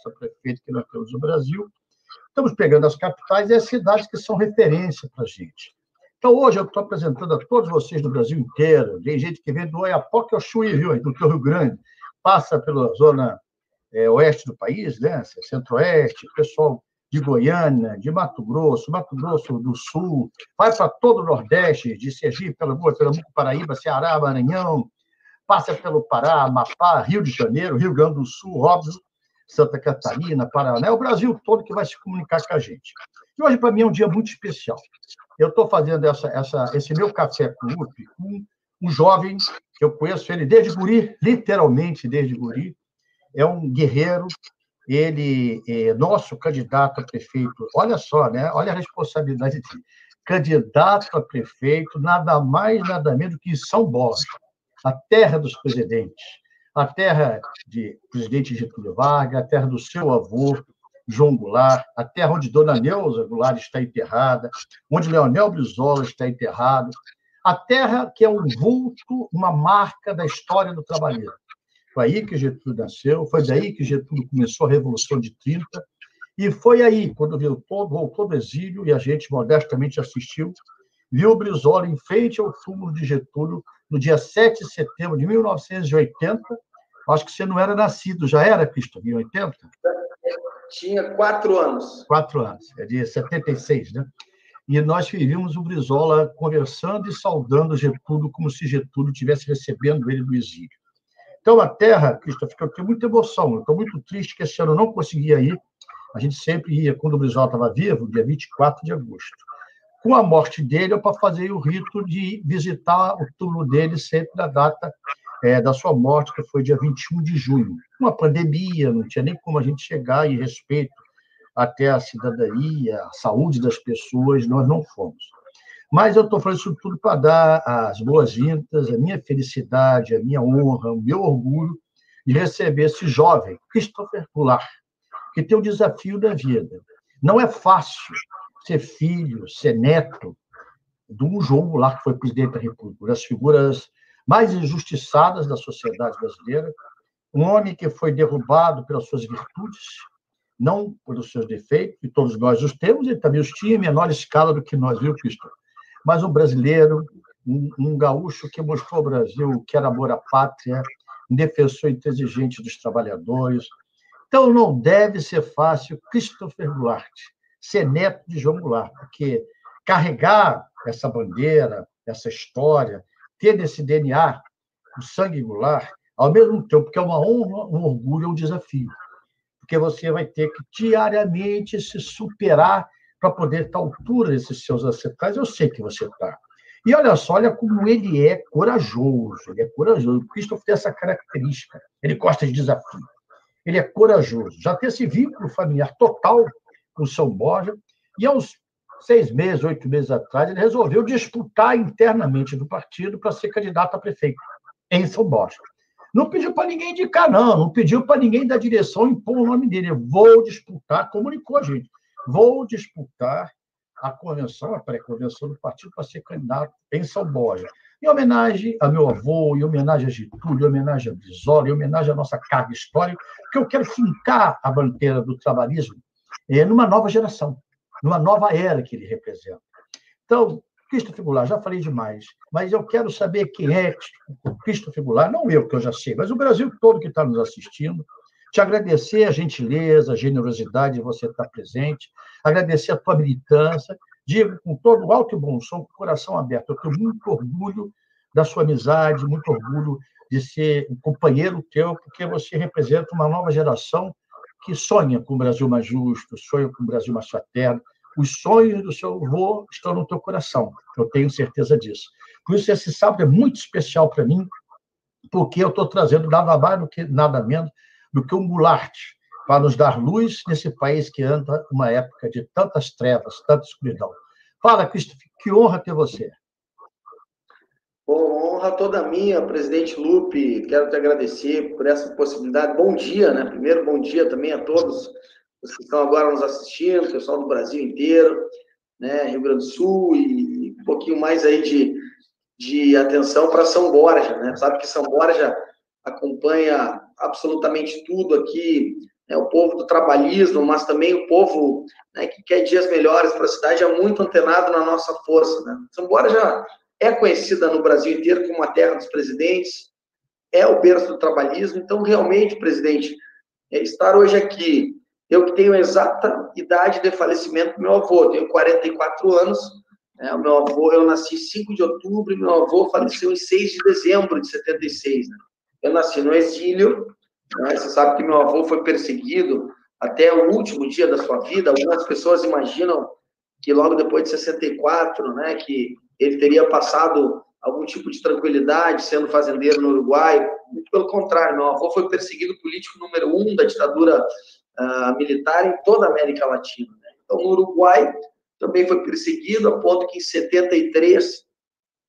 essa prefeita que nós temos no Brasil. Estamos pegando as capitais e as cidades que são referência para a gente. Então, hoje eu estou apresentando a todos vocês do Brasil inteiro. Tem gente que vem do Oiapoque ao Chuí, viu? do Rio Grande, passa pela zona é, oeste do país, né? centro-oeste, pessoal de Goiânia, de Mato Grosso, Mato Grosso do Sul, vai para todo o Nordeste, de Sergipe, Pernambuco, Pernambuco, Paraíba, Ceará, Maranhão, passa pelo Pará, Amapá, Rio de Janeiro, Rio Grande do Sul, óbvio, Santa Catarina, Paraná, é o Brasil todo que vai se comunicar com a gente. E hoje, para mim, é um dia muito especial. Eu estou fazendo essa, essa, esse meu café clube com um jovem que eu conheço ele desde guri, literalmente desde guri, é um guerreiro, ele é nosso candidato a prefeito. Olha só, né? Olha a responsabilidade dele. Candidato a prefeito, nada mais, nada menos que São Borja, a terra dos presidentes, a terra de presidente Getúlio Vargas, a terra do seu avô, João Goulart, a terra onde Dona Neuza Goulart está enterrada, onde Leonel Brizola está enterrado, a terra que é um vulto, uma marca da história do trabalheiro. Foi aí que Getúlio nasceu, foi daí que Getúlio começou a Revolução de 30, e foi aí, quando voltou, voltou do exílio, e a gente modestamente assistiu, viu Brizola em frente ao túmulo de Getúlio, no dia 7 de setembro de 1980. Acho que você não era nascido, já era, Cristo, em 80? Tinha quatro anos. Quatro anos, é de 76, né? E nós vimos o Brizola conversando e saudando Getúlio como se Getúlio estivesse recebendo ele do exílio. Então, a Terra, Christopher, eu tenho muita emoção, eu estou muito triste que esse ano eu não conseguia ir. A gente sempre ia, quando o Brizola estava vivo, dia 24 de agosto. Com a morte dele, eu para fazer o rito de visitar o túmulo dele sempre na data é, da sua morte, que foi dia 21 de junho. Uma pandemia, não tinha nem como a gente chegar em respeito até a cidadania, a saúde das pessoas, nós não fomos. Mas eu estou falando isso tudo para dar as boas-vindas, a minha felicidade, a minha honra, o meu orgulho de receber esse jovem, Christopher Goulart, que tem um desafio da vida. Não é fácil ser filho, ser neto de um João Goulart, que foi presidente da República, das figuras mais injustiçadas da sociedade brasileira, um homem que foi derrubado pelas suas virtudes, não pelos seus defeitos, e todos nós os temos, ele também os tinha em menor escala do que nós, viu, Cristo? Mas um brasileiro, um, um gaúcho que mostrou ao Brasil que era amor à pátria, um defensor intransigente dos trabalhadores. Então, não deve ser fácil Christopher Goulart ser neto de João Goulart, porque carregar essa bandeira, essa história, ter nesse DNA o sangue Goulart, ao mesmo tempo que é uma honra, um orgulho, é um desafio. Porque você vai ter que diariamente se superar para poder estar à altura desses seus ancestrais. Eu sei que você está. E olha só, olha como ele é corajoso. Ele é corajoso. O Christopher tem essa característica. Ele gosta de desafio. Ele é corajoso. Já tem esse vínculo familiar total com São Borja. E aos seis meses, oito meses atrás, ele resolveu disputar internamente do partido para ser candidato a prefeito em São Borja. Não pediu para ninguém indicar, não, não pediu para ninguém da direção impor o nome dele. Eu vou disputar, comunicou gente, vou disputar a convenção, a pré-convenção do partido para ser candidato em São Borja. Em homenagem a meu avô, em homenagem a Getúlio, em homenagem a Brizola, em homenagem à nossa carga histórica, que eu quero fincar a bandeira do trabalhismo é, numa nova geração numa nova era que ele representa. Então, Cristo Figular, já falei demais, mas eu quero saber quem é Cristo Figular, não eu, que eu já sei, mas o Brasil todo que está nos assistindo. Te agradecer a gentileza, a generosidade de você estar presente, agradecer a tua militância, digo com todo o alto e bom som, com o coração aberto. Eu tenho muito orgulho da sua amizade, muito orgulho de ser um companheiro teu, porque você representa uma nova geração que sonha com um Brasil mais justo, sonha com um Brasil mais fraterno. Os sonhos do seu avô estão no teu coração, eu tenho certeza disso. Por isso, esse sábado é muito especial para mim, porque eu estou trazendo nada mais do que nada menos do que um Goulart para nos dar luz nesse país que anda uma época de tantas trevas, tanta escuridão. Fala, Cristo, que honra ter você. Bom, honra toda minha, presidente Lupe. Quero te agradecer por essa possibilidade. Bom dia, né? Primeiro, bom dia também a todos os que estão agora nos assistindo, pessoal do Brasil inteiro, né? Rio Grande do Sul e um pouquinho mais aí de, de atenção para São Borja, né? Sabe que São Borja acompanha absolutamente tudo aqui né, o povo do trabalhismo, mas também o povo né, que quer dias melhores para a cidade, é muito antenado na nossa força. Né? Embora já é conhecida no Brasil inteiro como a terra dos presidentes, é o berço do trabalhismo, então realmente, presidente, é estar hoje aqui, eu que tenho a exata idade de falecimento do meu avô, tenho 44 anos, né, o meu avô, eu nasci 5 de outubro, e meu avô faleceu em 6 de dezembro de 76, né? Eu nasci no exílio, né? Você sabe que meu avô foi perseguido até o último dia da sua vida. Algumas pessoas imaginam que logo depois de 64, né, que ele teria passado algum tipo de tranquilidade sendo fazendeiro no Uruguai. Muito pelo contrário, meu avô foi perseguido político número um da ditadura uh, militar em toda a América Latina. Né? Então, no Uruguai também foi perseguido, a ponto que em 73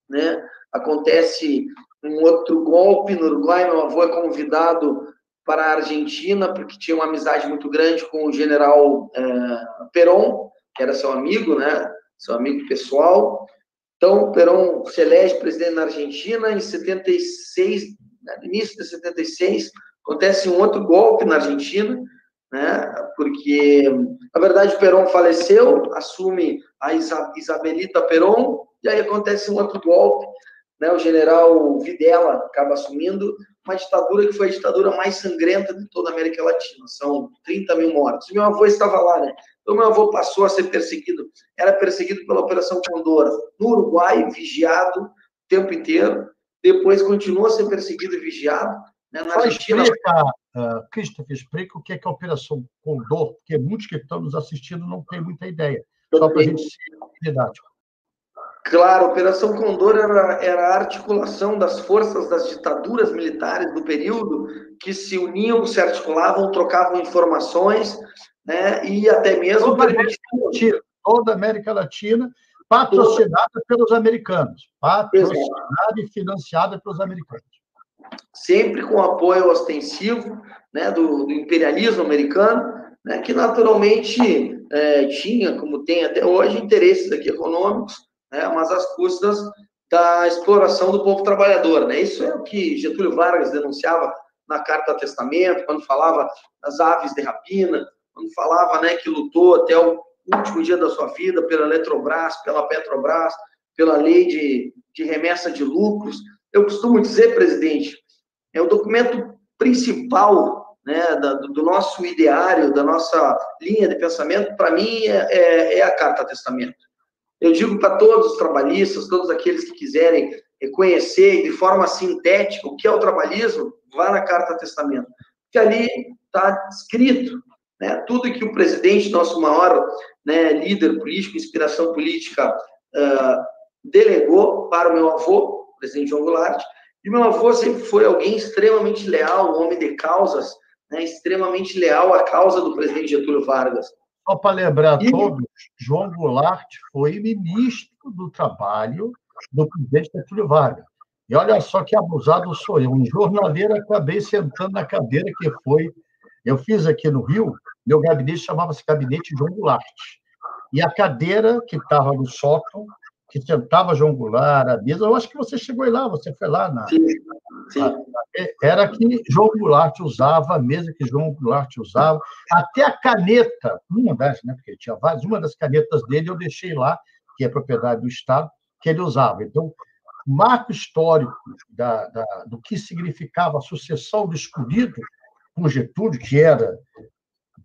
né, acontece um outro golpe no Uruguai. Meu avô é convidado para a Argentina, porque tinha uma amizade muito grande com o general é, Perón, que era seu amigo, né? Seu amigo pessoal. Então, Perón se elege presidente na Argentina em 76, né, início de 76, acontece um outro golpe na Argentina, né? Porque, na verdade, Perón faleceu, assume a Isabelita Perón, e aí acontece um outro golpe, né? O general Videla acaba assumindo, uma ditadura que foi a ditadura mais sangrenta de toda a América Latina. São 30 mil mortos. Meu avô estava lá, né? Então, meu avô passou a ser perseguido. Era perseguido pela Operação Condor no Uruguai, vigiado o tempo inteiro. Depois continua a ser perseguido e vigiado. Né? Na Argentina. Explica, uh, Christopher, explica o que é, que é a Operação Condor, porque muitos que estão nos assistindo não têm muita ideia. Só para a gente ser didático. Claro, a Operação Condor era, era a articulação das forças das ditaduras militares do período que se uniam, se articulavam, trocavam informações, né, e até mesmo toda América Latina, toda América Latina patrocinada toda... pelos americanos, patrocinada e financiada pelos americanos. Sempre com apoio ostensivo né, do, do imperialismo americano, né, que naturalmente é, tinha, como tem até hoje, interesses aqui econômicos né, mas às custas da exploração do povo trabalhador. Né? Isso é o que Getúlio Vargas denunciava na Carta Testamento, quando falava das aves de rapina, quando falava né, que lutou até o último dia da sua vida pela Eletrobras, pela Petrobras, pela lei de, de remessa de lucros. Eu costumo dizer, presidente, é o documento principal né, do, do, nosso ideário, da nossa linha de pensamento, para mim, é, é, é a Carta Testamento. Eu digo para todos os trabalhistas, todos aqueles que quiserem conhecer de forma sintética o que é o trabalhismo, vá na Carta Testamento, que ali está escrito né, tudo que o presidente, nosso maior né, líder político, inspiração política, uh, delegou para o meu avô, o presidente João Goulart, e meu avô sempre foi alguém extremamente leal, um homem de causas, né, extremamente leal à causa do presidente Getúlio Vargas. Só para lembrar e... todos, João Goulart foi ministro do Trabalho do presidente Getúlio Vargas. E olha só que abusado sou eu. Um jornaleiro acabei sentando na cadeira que foi. Eu fiz aqui no Rio, meu gabinete chamava-se Gabinete João Goulart. E a cadeira que estava no sótão que sentava João Goulart, a mesa. Eu acho que você chegou lá, você foi lá na. Sim, sim. era que João Goulart usava, a mesa que João Goulart usava, até a caneta, uma das, né, porque tinha várias, uma das canetas dele eu deixei lá, que é propriedade do Estado, que ele usava. Então, marco histórico da, da, do que significava a sucessão do escolhido por Getúlio, que era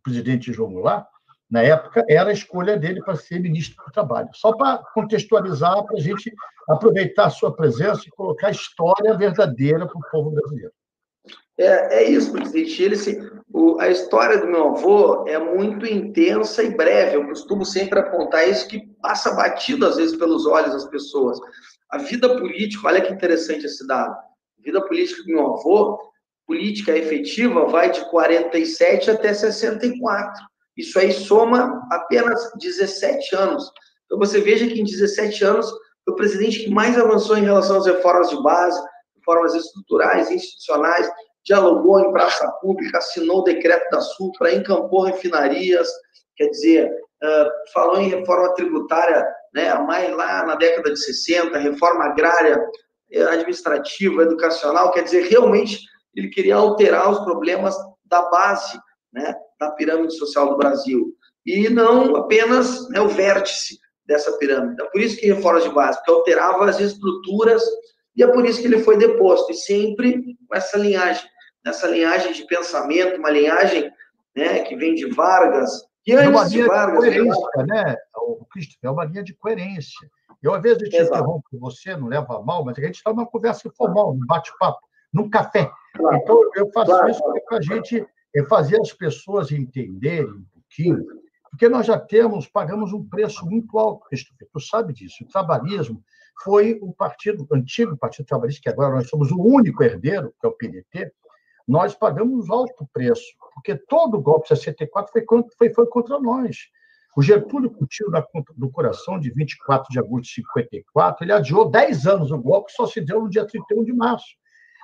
presidente João Goulart, na época, era a escolha dele para ser ministro do Trabalho. Só para contextualizar, para a gente aproveitar a sua presença e colocar a história verdadeira para o povo brasileiro. É, é isso, presidente. Ele, se, o, a história do meu avô é muito intensa e breve. Eu costumo sempre apontar isso que passa batido, às vezes, pelos olhos das pessoas. A vida política, olha que interessante esse dado. A vida política do meu avô, política efetiva, vai de 47 até 64. Isso aí soma apenas 17 anos. Então você veja que em 17 anos foi o presidente que mais avançou em relação às reformas de base, reformas estruturais, institucionais, dialogou em praça pública, assinou o decreto da Supra, encampou refinarias, quer dizer, falou em reforma tributária, né, mais lá na década de 60, reforma agrária, eh, administrativa, educacional, quer dizer, realmente ele queria alterar os problemas da base né, da pirâmide social do Brasil, e não apenas né, o vértice dessa pirâmide. É por isso que reformas de base, porque alterava as estruturas, e é por isso que ele foi deposto, e sempre com essa linhagem, nessa linhagem de pensamento, uma linhagem né, que vem de Vargas, que antes é uma linha de Vargas... De coerência, né, o Christopher, é uma linha de coerência. Eu, às vezes, te Exato. interrompo você, não leva mal, mas a gente está numa conversa informal, num bate-papo, num café. Claro. Então, eu faço claro. isso para a gente é fazer as pessoas entenderem um pouquinho, porque nós já temos, pagamos um preço muito alto, Christopher, tu sabe disso. O trabalhismo foi o partido, o antigo Partido Trabalhista, que agora nós somos o único herdeiro, que é o PDT, nós pagamos alto preço, porque todo o golpe de 64 foi, foi, foi contra nós. O Getúlio, com o tiro do coração de 24 de agosto de 54, ele adiou 10 anos o golpe, só se deu no dia 31 de março.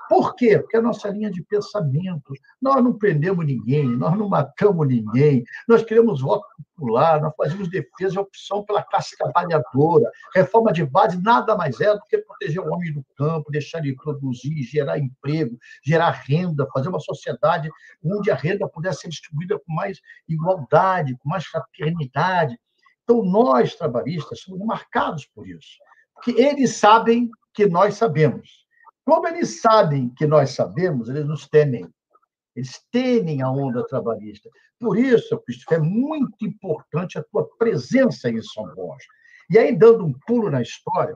Por quê? Porque a nossa linha de pensamento, nós não prendemos ninguém, nós não matamos ninguém, nós queremos voto popular, nós fazemos defesa e opção pela classe trabalhadora. Reforma de base nada mais é do que proteger o homem do campo, deixar ele produzir, gerar emprego, gerar renda, fazer uma sociedade onde a renda pudesse ser distribuída com mais igualdade, com mais fraternidade. Então, nós, trabalhistas, somos marcados por isso. Porque eles sabem que nós sabemos. Como eles sabem que nós sabemos, eles nos temem. Eles temem a onda trabalhista. Por isso, Christopher, é muito importante a tua presença em São Borja. E aí, dando um pulo na história,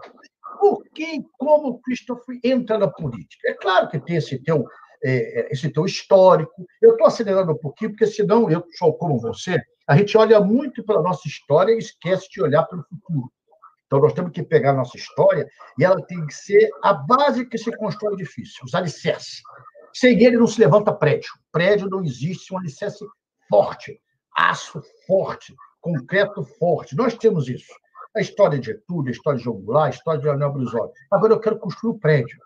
por que e como Christopher entra na política? É claro que tem esse teu, é, esse teu histórico. Eu estou acelerando um pouquinho, porque senão eu sou como você. A gente olha muito pela nossa história e esquece de olhar para o futuro. Então, nós temos que pegar a nossa história e ela tem que ser a base que se constrói o edifício, os alicerces. Sem ele não se levanta prédio. Prédio não existe um alicerce forte, aço forte, concreto forte. Nós temos isso. A história de Getúlio, a história de João a história de Leonel Brizola. Agora eu quero construir o prédio.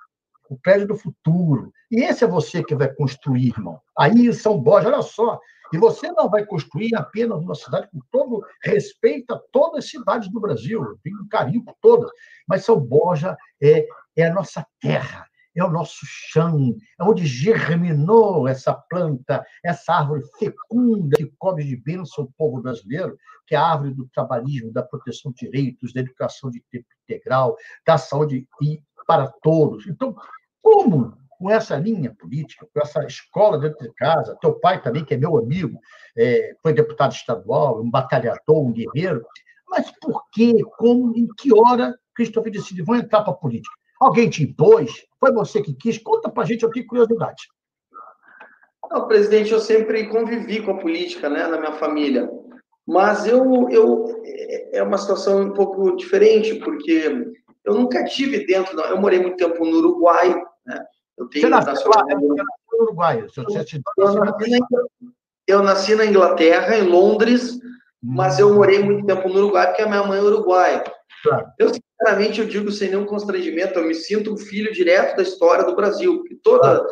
O prédio do futuro. E esse é você que vai construir, irmão. Aí em São Borja, olha só, e você não vai construir apenas uma cidade com todo respeito a todas as cidades do Brasil, eu tenho um carinho por todas, mas São Borja é, é a nossa terra, é o nosso chão, é onde germinou essa planta, essa árvore fecunda que cobre de bênção o povo brasileiro, que é a árvore do trabalhismo, da proteção de direitos, da educação de tempo integral, da saúde e para todos. Então, como com essa linha política, com essa escola dentro de casa, teu pai também, que é meu amigo, é, foi deputado estadual, um batalhador, um guerreiro, mas por que, como, em que hora Christopher decidiu, vão entrar para a política? Alguém te impôs? Foi você que quis? Conta para a gente, eu tenho curiosidade. Não, presidente, eu sempre convivi com a política, né, na minha família. Mas eu, eu é, é uma situação um pouco diferente, porque eu nunca tive dentro, eu morei muito tempo no Uruguai, né? Eu tenho você nasceu lá, no Uruguai. Eu, nasci na, eu nasci na Inglaterra, em Londres, hum. mas eu morei muito tempo no Uruguai porque a minha mãe é uruguaia. Claro. Eu, sinceramente, eu digo sem nenhum constrangimento, eu me sinto um filho direto da história do Brasil, porque toda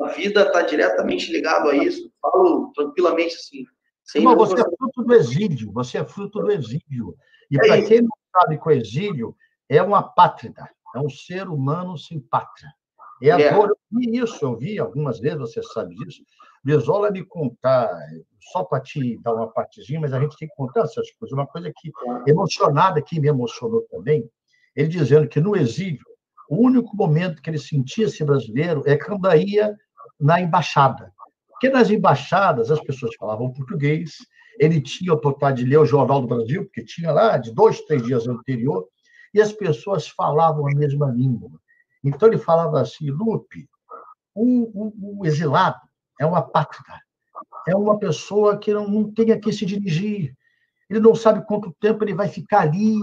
a vida está diretamente ligado a isso. Falo tranquilamente assim. Sem Mas você é fruto do exílio, você é fruto do exílio. E é para quem não sabe que o exílio é uma pátria, é um ser humano sem pátria. É a dor. Eu vi isso, eu vi algumas vezes, você sabe disso. Brizola me contar, só para te dar uma partezinha, mas a gente tem que contar essas coisas. Uma coisa que, emocionada, que me emocionou também, ele dizendo que no exílio, o único momento que ele sentia-se brasileiro é quando ia na embaixada. Porque nas embaixadas as pessoas falavam português, ele tinha a oportunidade de ler o Jornal do Brasil, porque tinha lá de dois, três dias anterior, e as pessoas falavam a mesma língua. Então ele falava assim, Lupe, o, exilado é uma pátria, é uma pessoa que não, não tem a que se dirigir, ele não sabe quanto tempo ele vai ficar ali,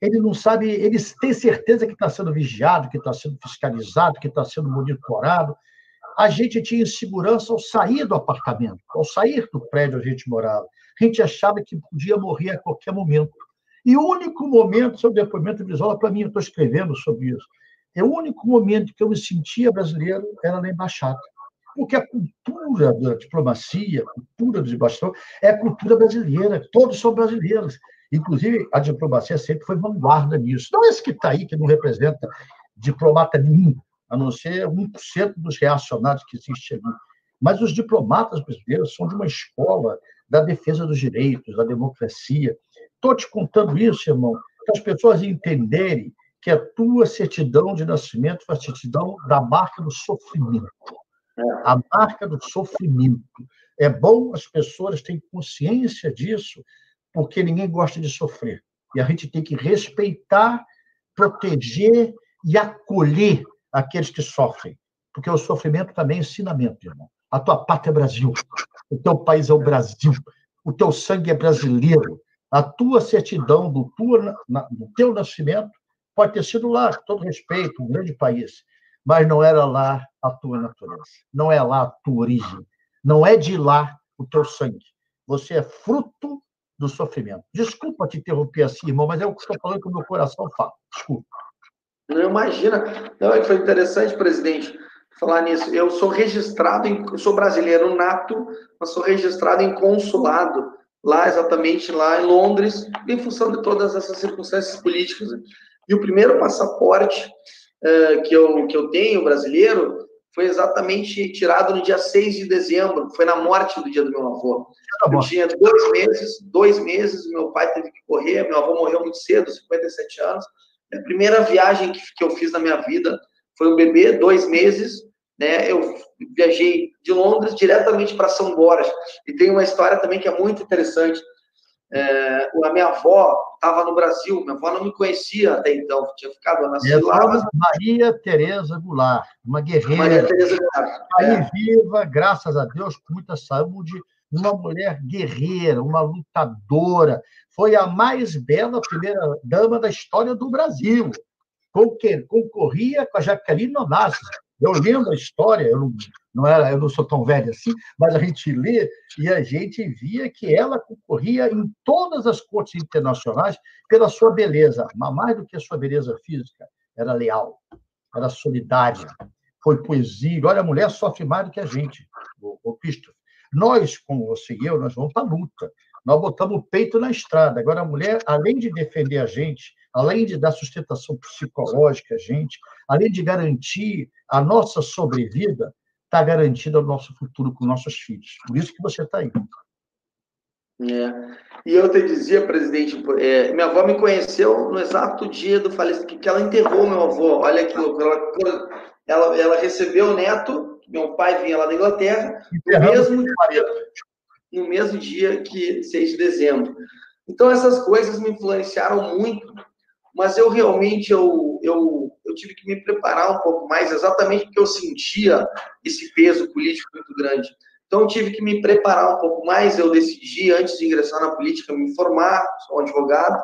ele não sabe, ele tem certeza que está sendo vigiado, que está sendo fiscalizado, que está sendo monitorado. A gente tinha insegurança ao sair do apartamento, ao sair do prédio onde a gente morava. A gente achava que podia morrer a qualquer momento. E o único momento, seu depoimento visual, para mim, eu estou escrevendo sobre isso, é o único momento que eu me sentia brasileiro era na embaixada. Porque a cultura da diplomacia, a cultura dos embaixadores, é a cultura brasileira, todos são brasileiros. Inclusive, a diplomacia sempre foi vanguarda nisso. Não esse que está aí, que não representa diplomata nenhum, a não ser 1% dos reacionários que existe ali. Mas os diplomatas brasileiros são de uma escola da defesa dos direitos, da democracia. Estou te contando isso, irmão, para as pessoas entenderem que a tua certidão de nascimento foi a certidão da marca do sofrimento. A marca do sofrimento. É bom as pessoas terem consciência disso, porque ninguém gosta de sofrer. E a gente tem que respeitar, proteger e acolher aqueles que sofrem. Porque o sofrimento também é ensinamento, irmão. A tua pátria é Brasil. O teu país é o Brasil. O teu sangue é brasileiro. A tua certidão do, tua, do teu nascimento pode ter sido lá, com todo respeito, um grande país, mas não era lá a tua natureza. Não é lá a tua origem. Não é de lá o teu sangue. Você é fruto do sofrimento. Desculpa te interromper assim, irmão, mas é o que estou falando que o meu coração fala. Desculpa. Não imagina. Não, é foi interessante, presidente, falar nisso. Eu sou registrado, em, eu sou brasileiro nato, mas sou registrado em consulado, lá exatamente lá em Londres, em função de todas essas circunstâncias políticas. E o primeiro passaporte uh, que, eu, que eu tenho, brasileiro, foi exatamente tirado no dia 6 de dezembro, foi na morte do dia do meu avô. Tá eu tinha dois meses, dois meses, meu pai teve que correr, meu avô morreu muito cedo, 57 anos. A primeira viagem que, que eu fiz na minha vida foi um bebê, dois meses, né? Eu viajei de Londres diretamente para São Borja. E tem uma história também que é muito interessante. É, a minha avó estava no Brasil, minha avó não me conhecia até então, tinha ficado na cidade. Maria Tereza Goulart, uma guerreira. Maria Tereza Goulart. Aí é. viva, graças a Deus, com muita saúde, uma mulher guerreira, uma lutadora. Foi a mais bela primeira dama da história do Brasil. Concorria com a Jaqueline Onassis. Eu lendo a história, eu não, não, era, eu não sou tão velho assim, mas a gente lê e a gente via que ela concorria em todas as cortes internacionais pela sua beleza, mas mais do que a sua beleza física, era leal, era solidária, foi poesia. Olha, a mulher sofre mais do que a gente, o, o Christopher. Nós, como você e eu, nós vamos para a luta. Nós botamos o peito na estrada. Agora, a mulher, além de defender a gente, além de dar sustentação psicológica gente, além de garantir a nossa sobrevida, está garantido o nosso futuro com nossos filhos. Por isso que você está aí. É. E eu te dizia, presidente, é, minha avó me conheceu no exato dia do falecimento, que ela enterrou meu avô. Olha que louco. Ela, ela, ela recebeu o neto, meu pai vinha lá da Inglaterra, no mesmo, dia, no mesmo dia que 6 de dezembro. Então, essas coisas me influenciaram muito mas eu realmente eu, eu, eu tive que me preparar um pouco mais, exatamente porque eu sentia esse peso político muito grande. Então, eu tive que me preparar um pouco mais. Eu decidi, antes de ingressar na política, me formar, sou advogado,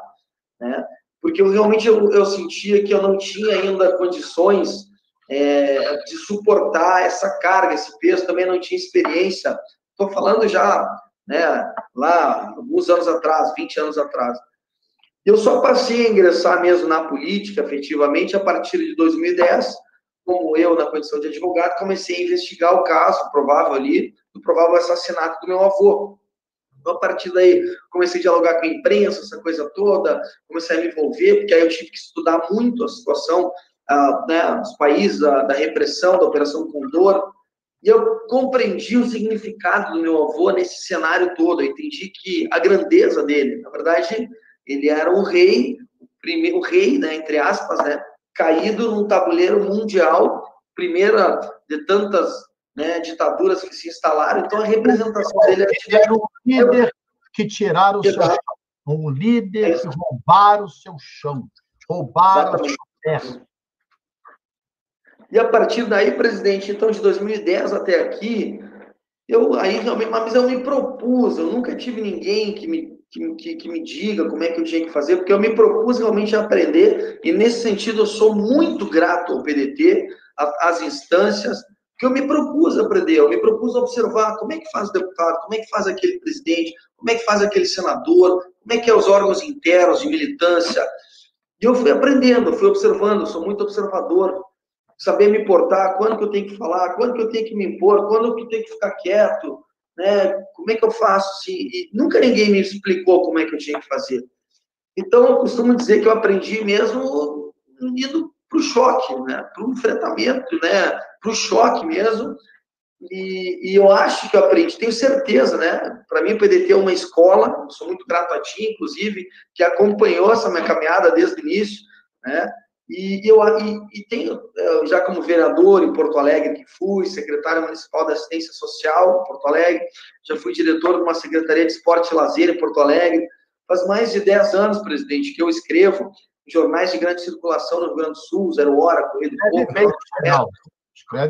né? porque eu realmente eu, eu sentia que eu não tinha ainda condições é, de suportar essa carga, esse peso, também não tinha experiência. Estou falando já né, lá, alguns anos atrás, 20 anos atrás. Eu só passei a ingressar mesmo na política, efetivamente, a partir de 2010, como eu, na condição de advogado, comecei a investigar o caso provável ali, do provável assassinato do meu avô. Então, a partir daí, comecei a dialogar com a imprensa, essa coisa toda, comecei a me envolver, porque aí eu tive que estudar muito a situação uh, né, dos países, da, da repressão, da Operação Condor, e eu compreendi o significado do meu avô nesse cenário todo, eu entendi que a grandeza dele, na verdade, ele era o rei, o primeiro o rei, né, entre aspas, né, caído num tabuleiro mundial, primeira de tantas né, ditaduras que se instalaram. Então a representação dele era um líder que tiraram o seu chão, um líder é que roubaram o seu chão, roubaram Exatamente. a sua terra. E a partir daí, presidente, então de 2010 até aqui, eu aí realmente, mas eu me propus, eu nunca tive ninguém que me que, que, que, me diga como é que eu tinha que fazer, porque eu me propus realmente aprender, e nesse sentido eu sou muito grato ao PDT, às instâncias, que eu me propus aprender, eu me propus observar como é que faz o deputado, como é que faz aquele presidente, como é que faz aquele senador, como é que é os órgãos internos de militância. E eu fui aprendendo, fui observando, sou muito observador, saber me portar, quando que eu tenho que falar, quando que eu tenho que me impor, quando que eu tenho que ficar quieto, né? Como é que eu faço? Assim? E nunca ninguém me explicou como é que eu tinha que fazer. Então, eu costumo dizer que eu aprendi mesmo indo para o choque, né? para o enfrentamento, né? para o choque mesmo. E, e, eu acho que eu aprendi, tenho certeza, né? Para mim, o PDT é uma escola, sou muito grato a ti, inclusive, que acompanhou essa minha caminhada desde o início, né? E, eu, e, e tenho, já como vereador em Porto Alegre, que fui, secretário municipal da assistência social em Porto Alegre, já fui diretor de uma secretaria de esporte e lazer em Porto Alegre. Faz mais de 10 anos, presidente, que eu escrevo em jornais de grande circulação no Rio Grande do Sul, Zero Hora, Correio do Povo,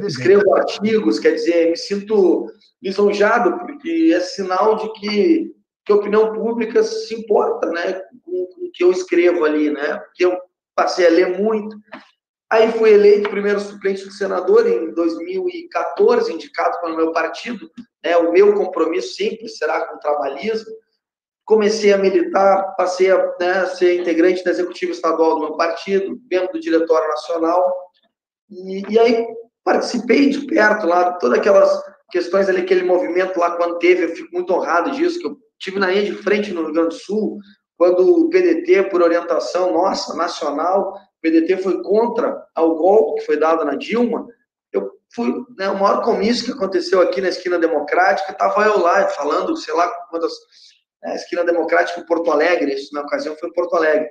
escrevo artigos, quer dizer, me sinto lisonjado, porque é sinal de que, que a opinião pública se importa né, com, com o que eu escrevo ali, né? Porque eu passei a ler muito. Aí fui eleito primeiro suplente do senador em 2014, indicado pelo meu partido. Né, o meu compromisso sempre será com o trabalhismo. Comecei a militar, passei a né, ser integrante da executiva estadual do meu partido, membro do diretório nacional. E, e aí participei de perto lá, todas aquelas questões ali, aquele movimento lá quando teve, eu fico muito honrado disso, que eu tive na linha de frente no Rio Grande do Sul, quando o PDT, por orientação nossa, nacional, o PDT foi contra o golpe que foi dado na Dilma, eu fui, né, o maior comício que aconteceu aqui na Esquina Democrática, estava eu lá falando, sei lá, quantas, né, Esquina Democrática em Porto Alegre, isso na ocasião foi em Porto Alegre.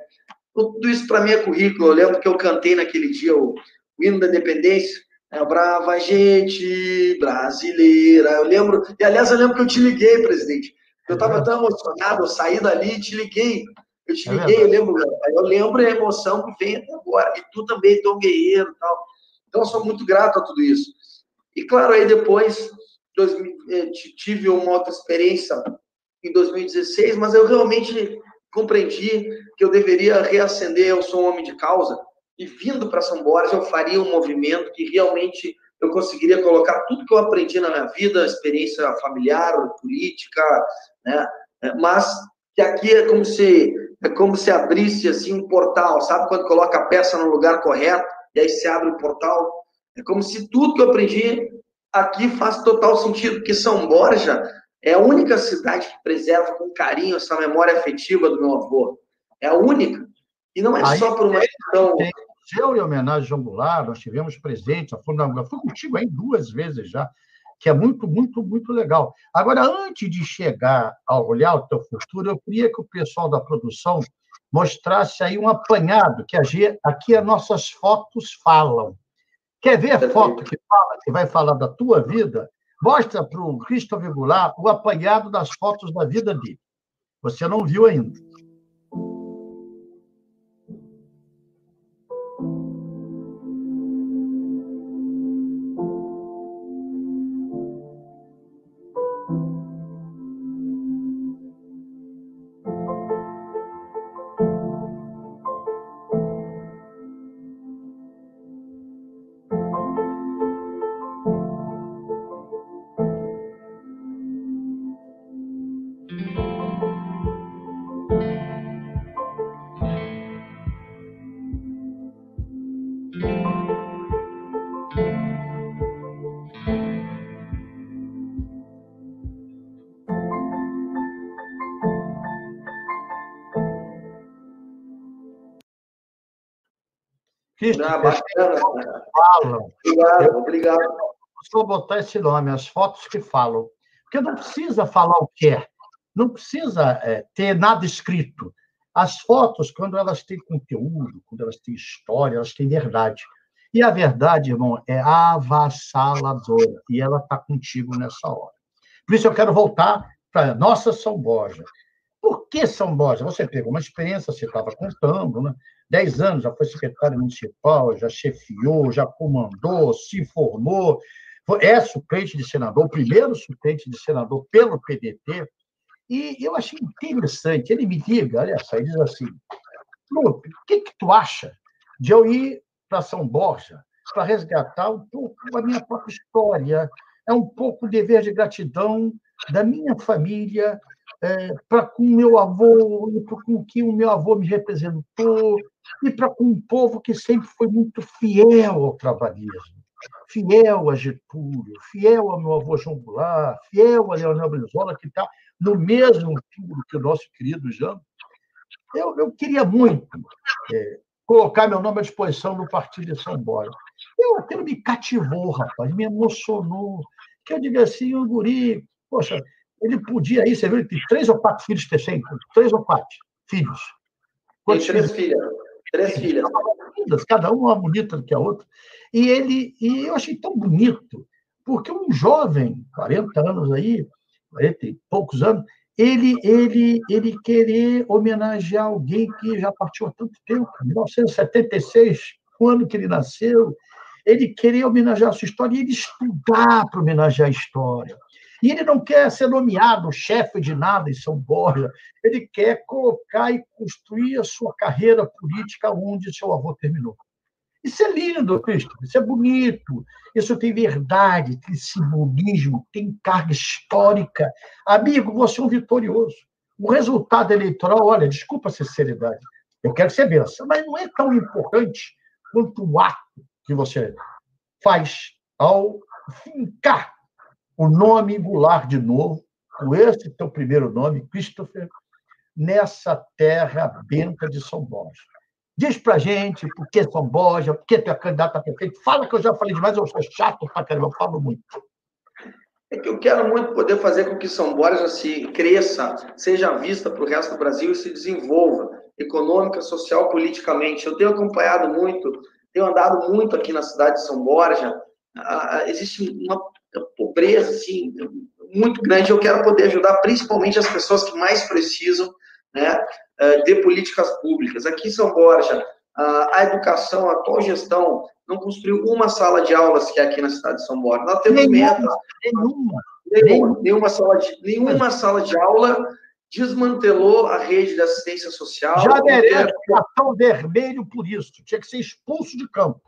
Tudo isso para mim é currículo, eu lembro que eu cantei naquele dia o, o hino da independência, é, brava gente brasileira. Eu lembro, e aliás, eu lembro que eu te liguei, presidente. Eu estava tão emocionado, eu saí dali e te liguei. Eu te é liguei, eu lembro, eu lembro a emoção que vem até agora. E tu também, tão guerreiro e tal. Então, eu sou muito grato a tudo isso. E claro, aí depois eh, tive uma outra experiência em 2016, mas eu realmente compreendi que eu deveria reacender, eu sou um homem de causa, e vindo para São Borja eu faria um movimento que realmente eu conseguiria colocar tudo que eu aprendi na minha vida, experiência familiar, política, né? Mas que aqui é como se é como se abrisse assim um portal, sabe quando coloca a peça no lugar correto e aí se abre o portal? É como se tudo que eu aprendi aqui faz total sentido, porque São Borja é a única cidade que preserva com carinho essa memória afetiva do meu avô. É a única. E não é aí, só por uma questão museu em homenagem a João Goulart, nós tivemos presente, a Funda fui contigo aí duas vezes já, que é muito, muito, muito legal. Agora, antes de chegar a olhar o teu futuro, eu queria que o pessoal da produção mostrasse aí um apanhado, que aqui as nossas fotos falam. Quer ver a foto que fala, que vai falar da tua vida? Mostra para o Christopher Goulart o apanhado das fotos da vida dele. Você não viu ainda. Cristo, ah, bacana. falam. Obrigado, eu, obrigado. Vou botar esse nome, as fotos que falam. Porque não precisa falar o que é, não precisa é, ter nada escrito. As fotos, quando elas têm conteúdo, quando elas têm história, elas têm verdade. E a verdade, irmão, é avassaladora. E ela está contigo nessa hora. Por isso eu quero voltar para nossa São Borja. Por que São Borja? Você pegou uma experiência, você estava contando, né? Dez anos, já foi secretário municipal, já chefiou, já comandou, se formou, é suplente de senador, o primeiro suplente de senador pelo PDT. E eu achei interessante, ele me liga, olha só, ele diz assim, Lupe, o que, que tu acha de eu ir para São Borja para resgatar um pouco a minha própria história, é um pouco dever de gratidão da minha família é, para com o meu avô, para com o que o meu avô me representou, e para com um povo que sempre foi muito fiel ao trabalhismo, fiel a Getúlio, fiel ao meu avô João Goulart, fiel a Leonel Brizola, que está no mesmo túmulo que o nosso querido Jean. Eu, eu queria muito é, colocar meu nome à disposição no Partido de São Borja. Eu, aquilo me cativou, rapaz, me emocionou. que eu digo assim, o guri, poxa, ele podia ir, você viu, ele tem três ou quatro filhos tem três ou quatro filhos. Tem três filhas, três filhas. Cada uma mais bonita do que a outra. E ele, e eu achei tão bonito, porque um jovem, 40 anos aí, 40 e poucos anos, ele, ele, ele querer homenagear alguém que já partiu há tanto tempo, 1976, o ano que ele nasceu, ele querer homenagear a sua história e ele estudar para homenagear a história. E ele não quer ser nomeado chefe de nada em São Borja, ele quer colocar e construir a sua carreira política onde seu avô terminou. Isso é lindo, Cristo, isso é bonito, isso tem verdade, tem simbolismo, tem carga histórica. Amigo, você é um vitorioso. O resultado eleitoral, olha, desculpa a sinceridade, eu quero ser benção, mas não é tão importante quanto o ato que você faz ao fincar o nome Goulart de novo, com esse teu primeiro nome, Christopher, nessa terra benta de São Borja. Diz pra gente por que São Borja, por que tu é candidato a prefeito. Fala que eu já falei demais, eu sou chato pra caramba, eu falo muito. É que eu quero muito poder fazer com que São Borja se cresça, seja vista para o resto do Brasil e se desenvolva econômica, social, politicamente. Eu tenho acompanhado muito, tenho andado muito aqui na cidade de São Borja. Ah, existe uma pobreza assim, muito grande. Eu quero poder ajudar principalmente as pessoas que mais precisam né, eh, de políticas públicas. Aqui em São Borja, a educação, a atual gestão, não construiu uma sala de aulas que é aqui na cidade de São Borja. Nós temos nenhuma, metas. Nenhuma. Nenhuma, nenhuma, sala de, nenhuma sala de aula desmantelou a rede de assistência social. Já merece cartão vermelho por isso. Tinha que ser expulso de campo.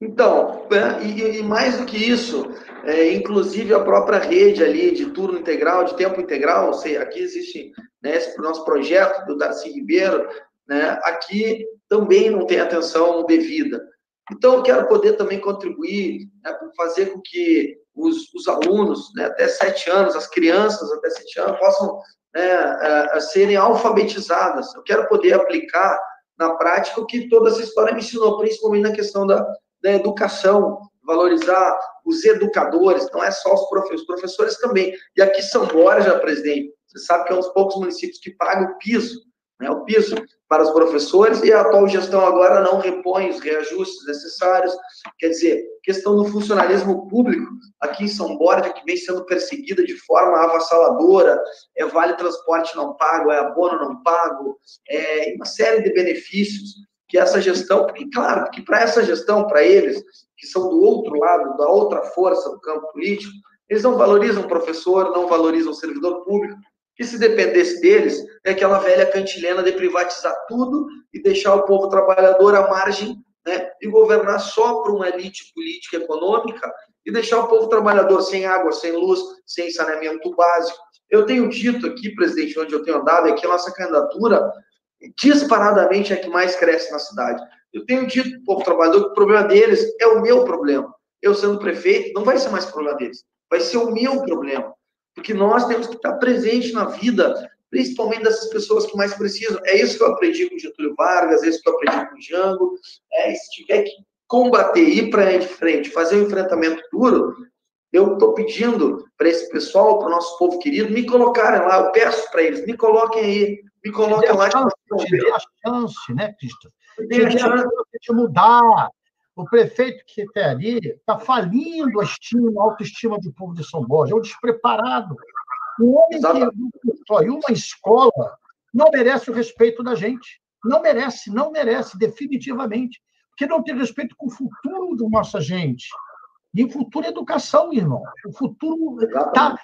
Então, né, e, e, mais do que isso, é, inclusive a própria rede ali de turno integral, de tempo integral, sei, aqui existe né, esse nosso projeto do Darcy Ribeiro, né, aqui também não tem atenção devida. Então, eu quero poder também contribuir né, fazer com que os, os alunos, né, até sete anos, as crianças até sete anos, possam né, a, a serem alfabetizadas. Eu quero poder aplicar na prática o que toda essa história me ensinou, principalmente na questão da, da educação, valorizar os educadores, não é só os professores, os professores também. E aqui São Borja, presidente, você sabe que é um dos poucos municípios que paga o piso, né, o piso para os professores, e a atual gestão agora não repõe os reajustes necessários. Quer dizer, questão do funcionalismo público, aqui em São Borja, que vem sendo perseguida de forma avassaladora, é vale transporte não pago, é abono não pago, é uma série de benefícios que essa gestão, porque, claro, porque para essa gestão, para eles, que são do outro lado, da outra força do campo político, eles não valorizam o professor, não valorizam o servidor público, que se dependesse deles, é aquela velha cantilena de privatizar tudo e deixar o povo trabalhador à margem né, e governar só para uma elite política e econômica e deixar o povo trabalhador sem água, sem luz, sem saneamento básico. Eu tenho dito aqui, presidente, onde eu tenho andado, é que a nossa candidatura disparadamente é a que mais cresce na cidade. Eu tenho dito para o povo trabalhador que o problema deles é o meu problema. Eu sendo prefeito, não vai ser mais problema deles, vai ser o meu problema. Porque nós temos que estar presente na vida, principalmente dessas pessoas que mais precisam. É isso que eu aprendi com Getúlio Vargas, é isso que eu aprendi com o Jango. É, se tiver que combater, ir para frente, fazer um enfrentamento duro, eu estou pedindo para esse pessoal, para o nosso povo querido, me colocarem lá. Eu peço para eles, me coloquem aí, me coloquem lá. Te a chance, né, Cristo? Te a chance de mudar. O prefeito que está ali está falindo a estima, a autoestima do povo de São Borja. É um despreparado. Um homem que só e uma escola não merece o respeito da gente. Não merece, não merece, definitivamente. Porque não tem respeito com o futuro da nossa gente. E o futuro é educação, irmão. O futuro está tá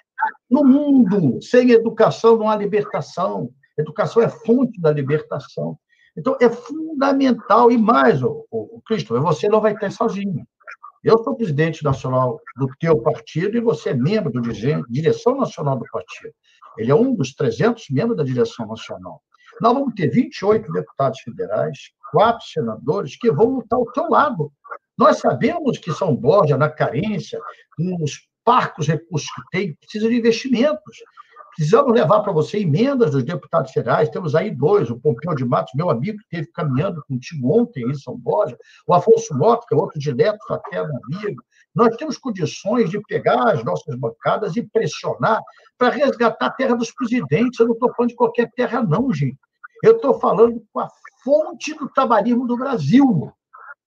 no mundo. Sem educação não há libertação. Educação é fonte da libertação. Então, é fundamental. E mais, o, Cristo, você não vai ter sozinho. Eu sou presidente nacional do teu partido e você é membro da direção nacional do partido. Ele é um dos 300 membros da direção nacional. Nós vamos ter 28 deputados federais, quatro senadores que vão lutar ao teu lado. Nós sabemos que São Borja, na carência, com os parcos recursos que tem, precisa de investimentos. Precisamos levar para você emendas dos deputados federais. Temos aí dois, o Pompeu de Matos, meu amigo, que esteve caminhando contigo ontem em São Borja, o Afonso Mota, que é outro direto, fraterno amigo, Nós temos condições de pegar as nossas bancadas e pressionar para resgatar a terra dos presidentes. Eu não estou falando de qualquer terra, não, gente. Eu estou falando com a fonte do trabalhismo do Brasil.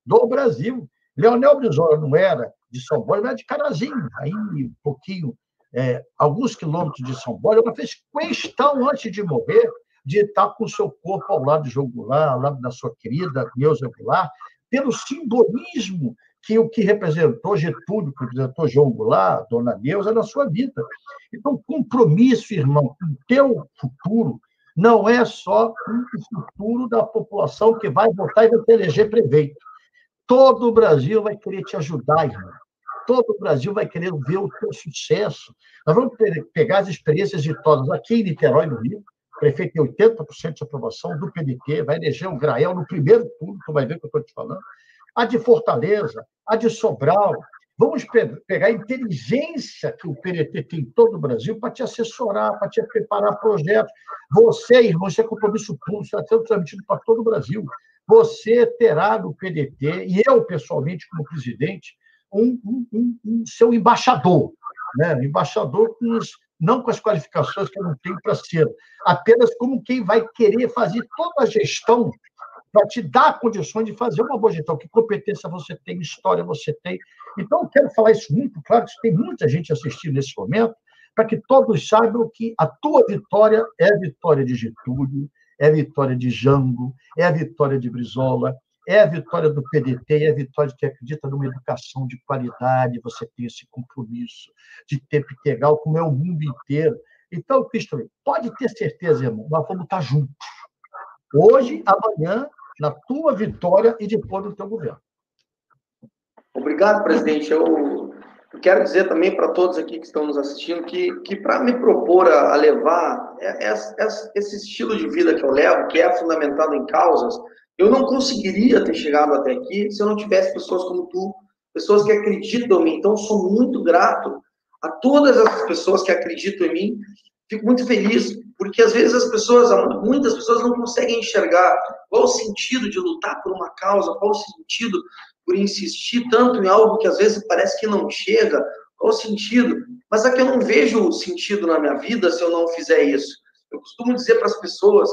Do Brasil. Leonel Brizola não era de São Paulo, era de Carazinho, aí um pouquinho, é, alguns quilômetros de São Paulo. Ela fez questão, antes de morrer, de estar com o seu corpo ao lado de João Goulart, ao lado da sua querida Neuza Goulart, pelo simbolismo que o que representou Getúlio, que representou João Goulart, Dona Neuza, na sua vida. Então, compromisso, irmão, com o teu futuro não é só o futuro da população que vai votar e vai te eleger prefeito. Todo o Brasil vai querer te ajudar, irmão. Todo o Brasil vai querer ver o teu sucesso. Nós vamos pegar as experiências de todas aqui em Niterói, no Rio, o prefeito tem 80% de aprovação do PDT, vai eleger o Grael no primeiro turno, tu vai ver o que eu estou te falando. A de Fortaleza, a de Sobral. Vamos pegar a inteligência que o PDT tem em todo o Brasil para te assessorar, para te preparar projetos. Você, irmão, isso é compromisso público, está sendo transmitido para todo o Brasil. Você terá no PDT, e eu, pessoalmente, como presidente, um, um, um, um seu embaixador, né? embaixador com os não com as qualificações que eu não tenho para ser, apenas como quem vai querer fazer toda a gestão para te dar condições de fazer uma boa gestão. Que competência você tem, história você tem. Então, eu quero falar isso muito claro, que tem muita gente assistindo nesse momento, para que todos saibam que a tua vitória é a vitória de Getúlio, é a vitória de Jango, é a vitória de Brizola, é a vitória do PDT, é a vitória de quem acredita numa educação de qualidade, você tem esse compromisso de tempo integral, como é o mundo inteiro. Então, Cristo, pode ter certeza, irmão, nós vamos estar juntos. Hoje, amanhã, na tua vitória e depois do teu governo. Obrigado, presidente. Eu, quero dizer também para todos aqui que estão nos assistindo que, que para me propor a, a levar esse estilo de vida que eu levo, que é fundamentado em causas, eu não conseguiria ter chegado até aqui se eu não tivesse pessoas como tu, pessoas que acreditam em mim. Então, sou muito grato a todas as pessoas que acreditam em mim. Fico muito feliz, porque às vezes as pessoas, muitas pessoas não conseguem enxergar qual o sentido de lutar por uma causa, qual o sentido por insistir tanto em algo que às vezes parece que não chega, qual o sentido. Mas é que eu não vejo sentido na minha vida se eu não fizer isso. Eu costumo dizer para as pessoas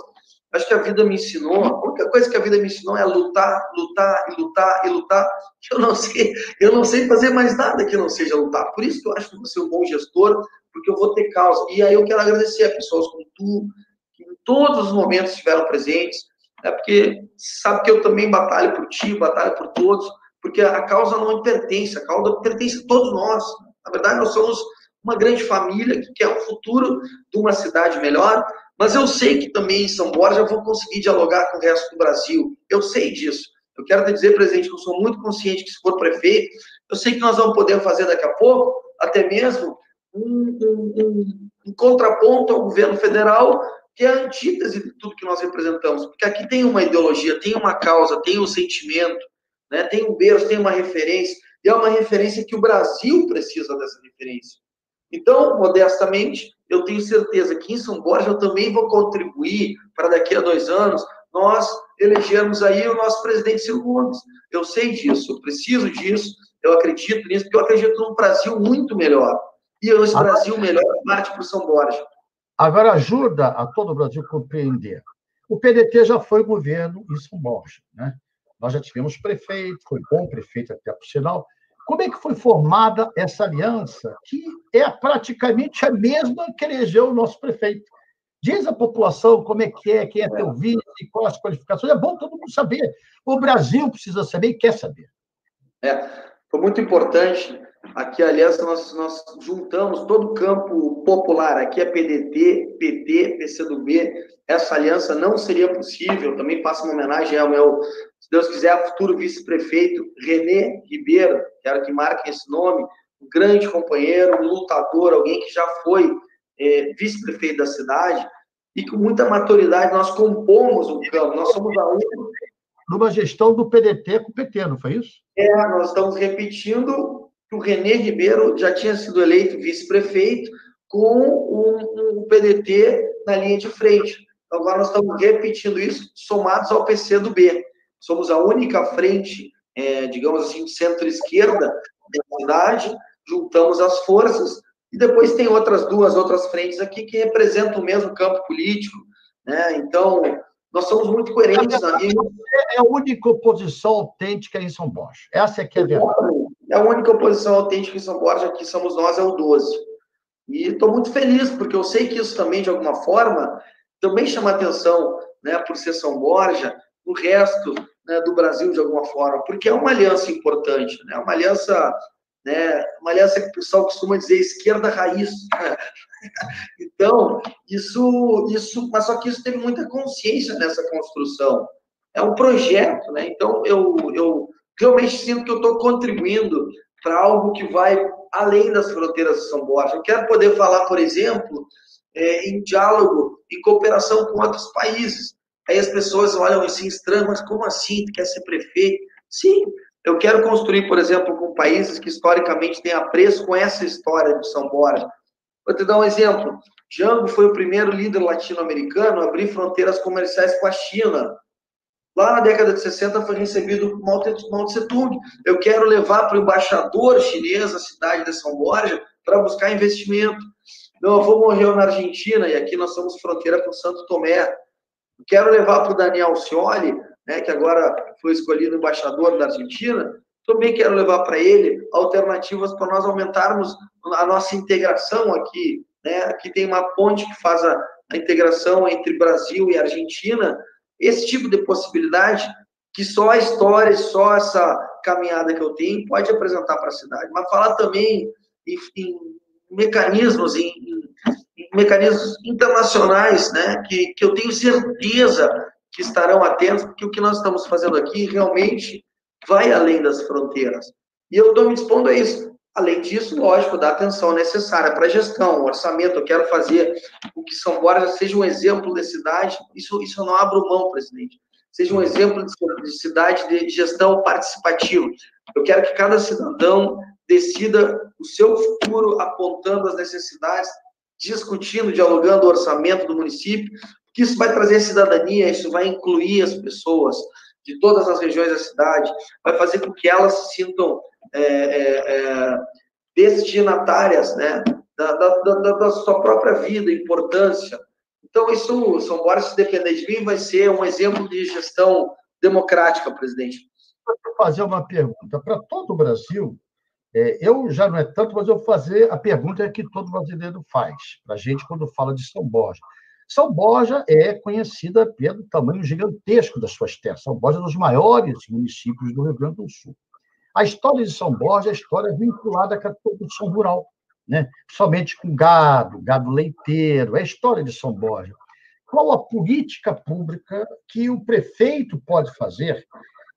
Acho que a vida me ensinou, a única coisa que a vida me ensinou é lutar, lutar e lutar e lutar. Eu não sei, eu não sei fazer mais nada que não seja lutar. Por isso que eu acho que vou ser um bom gestor, porque eu vou ter causa. E aí eu quero agradecer a pessoas como tu, que em todos os momentos estiveram presentes, né? porque sabe que eu também batalho por ti, batalho por todos, porque a causa não me pertence, a causa pertence a todos nós. Na verdade, nós somos uma grande família que quer o futuro de uma cidade melhor, mas eu sei que também em São Borja eu vou conseguir dialogar com o resto do Brasil. Eu sei disso. Eu quero te dizer, presidente, que eu sou muito consciente que se for prefeito, eu sei que nós vamos poder fazer daqui a pouco, até mesmo, um, um, um, contraponto ao governo federal, que é a antítese de tudo que nós representamos. Porque aqui tem uma ideologia, tem uma causa, tem um sentimento, né? tem um berço, tem uma referência, e é uma referência que o Brasil precisa dessa referência. Então, modestamente, eu tenho certeza que em São Borja eu também vou contribuir para daqui a dois anos nós elegermos aí o nosso presidente Ciro Gomes. Eu sei disso, eu preciso disso, eu acredito nisso, porque eu acredito num Brasil muito melhor. E esse agora, Brasil melhor parte para o São Borja. Agora, ajuda a todo o Brasil compreender. O PDT já foi governo em São Borja. Né? Nós já tivemos prefeito, foi bom prefeito até por sinal, como é que foi formada essa aliança, que é praticamente a mesma que elegeu o nosso prefeito? Diz a população como é que é, quem é teu vice, quais as qualificações. É bom todo mundo saber. O Brasil precisa saber e quer saber. É, foi muito importante. Aqui, aliás, nós, nós juntamos todo o campo popular. Aqui é PDT, PT, PCdoB. Essa aliança não seria possível. Também faço uma homenagem ao meu se Deus quiser, futuro vice-prefeito René Ribeiro, quero que marquem esse nome, um grande companheiro, um lutador, alguém que já foi é, vice-prefeito da cidade, e com muita maturidade nós compomos o campo, nós somos a única. Numa gestão do PDT com o PT, não foi isso? É, nós estamos repetindo que o René Ribeiro já tinha sido eleito vice-prefeito com o, o PDT na linha de frente. Então, agora nós estamos repetindo isso, somados ao PC do B somos a única frente, é, digamos assim, centro-esquerda, da cidade, juntamos as forças, e depois tem outras duas, outras frentes aqui que representam o mesmo campo político, né? Então, nós somos muito coerentes. Né? É a única oposição autêntica em São Borja. Essa é que é a verdade. É a única oposição autêntica em São Borja, que somos nós, é o 12. E estou muito feliz, porque eu sei que isso também, de alguma forma, também chama atenção, né, por ser São Borja, no resto né, do Brasil, de alguma forma, porque é uma aliança importante, né, uma aliança né? Uma aliança que o pessoal costuma dizer esquerda raiz. então, isso, isso, mas só que isso teve muita consciência nessa construção. É um projeto, né? Então, eu, eu realmente sinto que eu estou contribuindo para algo que vai além das fronteiras de São Borja. Eu quero poder falar, por exemplo, é, em diálogo, em cooperação com outros países. Aí as pessoas olham assim, estranho, mas como assim? Tu quer ser prefeito? Sim, eu quero construir, por exemplo, com países que historicamente têm apreço com essa história de São Borja. Vou te dar um exemplo. Jango foi o primeiro líder latino-americano a abrir fronteiras comerciais com a China. Lá na década de 60 foi recebido Mao Tse-tung. Eu quero levar para o embaixador chinês a cidade de São Borja para buscar investimento. Meu avô morreu na Argentina e aqui nós somos fronteira com Santo Tomé. Quero levar para o Daniel Scioli né, que agora foi escolhido embaixador da Argentina, também quero levar para ele alternativas para nós aumentarmos a nossa integração aqui. Né? Aqui tem uma ponte que faz a, a integração entre Brasil e Argentina. Esse tipo de possibilidade que só a história, só essa caminhada que eu tenho pode apresentar para a cidade. Mas falar também em, em mecanismos, em, em, mecanismos internacionais, né, que, que eu tenho certeza que estarão atentos, porque o que nós estamos fazendo aqui realmente vai além das fronteiras. E eu estou me dispondo a isso. Além disso, lógico, da atenção necessária para a gestão, orçamento. Eu quero fazer o que São Borja seja um exemplo de cidade. Isso, isso eu não abro mão, presidente. Seja um exemplo de cidade de gestão participativa. Eu quero que cada cidadão decida o seu futuro apontando as necessidades, discutindo, dialogando o orçamento do município, que isso vai trazer cidadania, isso vai incluir as pessoas de todas as regiões da cidade, vai fazer com que elas se sintam é, é, é, destinatárias né, da, da, da, da, sua própria vida, importância. Então, isso, São Borja, se depender de mim, vai ser um exemplo de gestão democrática, presidente. Vou fazer uma pergunta. Para todo o Brasil, é, eu já não é tanto, mas eu vou fazer a pergunta que todo brasileiro faz para a gente quando fala de São Borja. São Borja é conhecida pelo tamanho gigantesco das suas terras. São Borja é um dos maiores municípios do Rio Grande do Sul. A história de São Borja é a história vinculada a produção rural, né? somente com gado, gado leiteiro, é a história de São Borja. Qual a política pública que o prefeito pode fazer?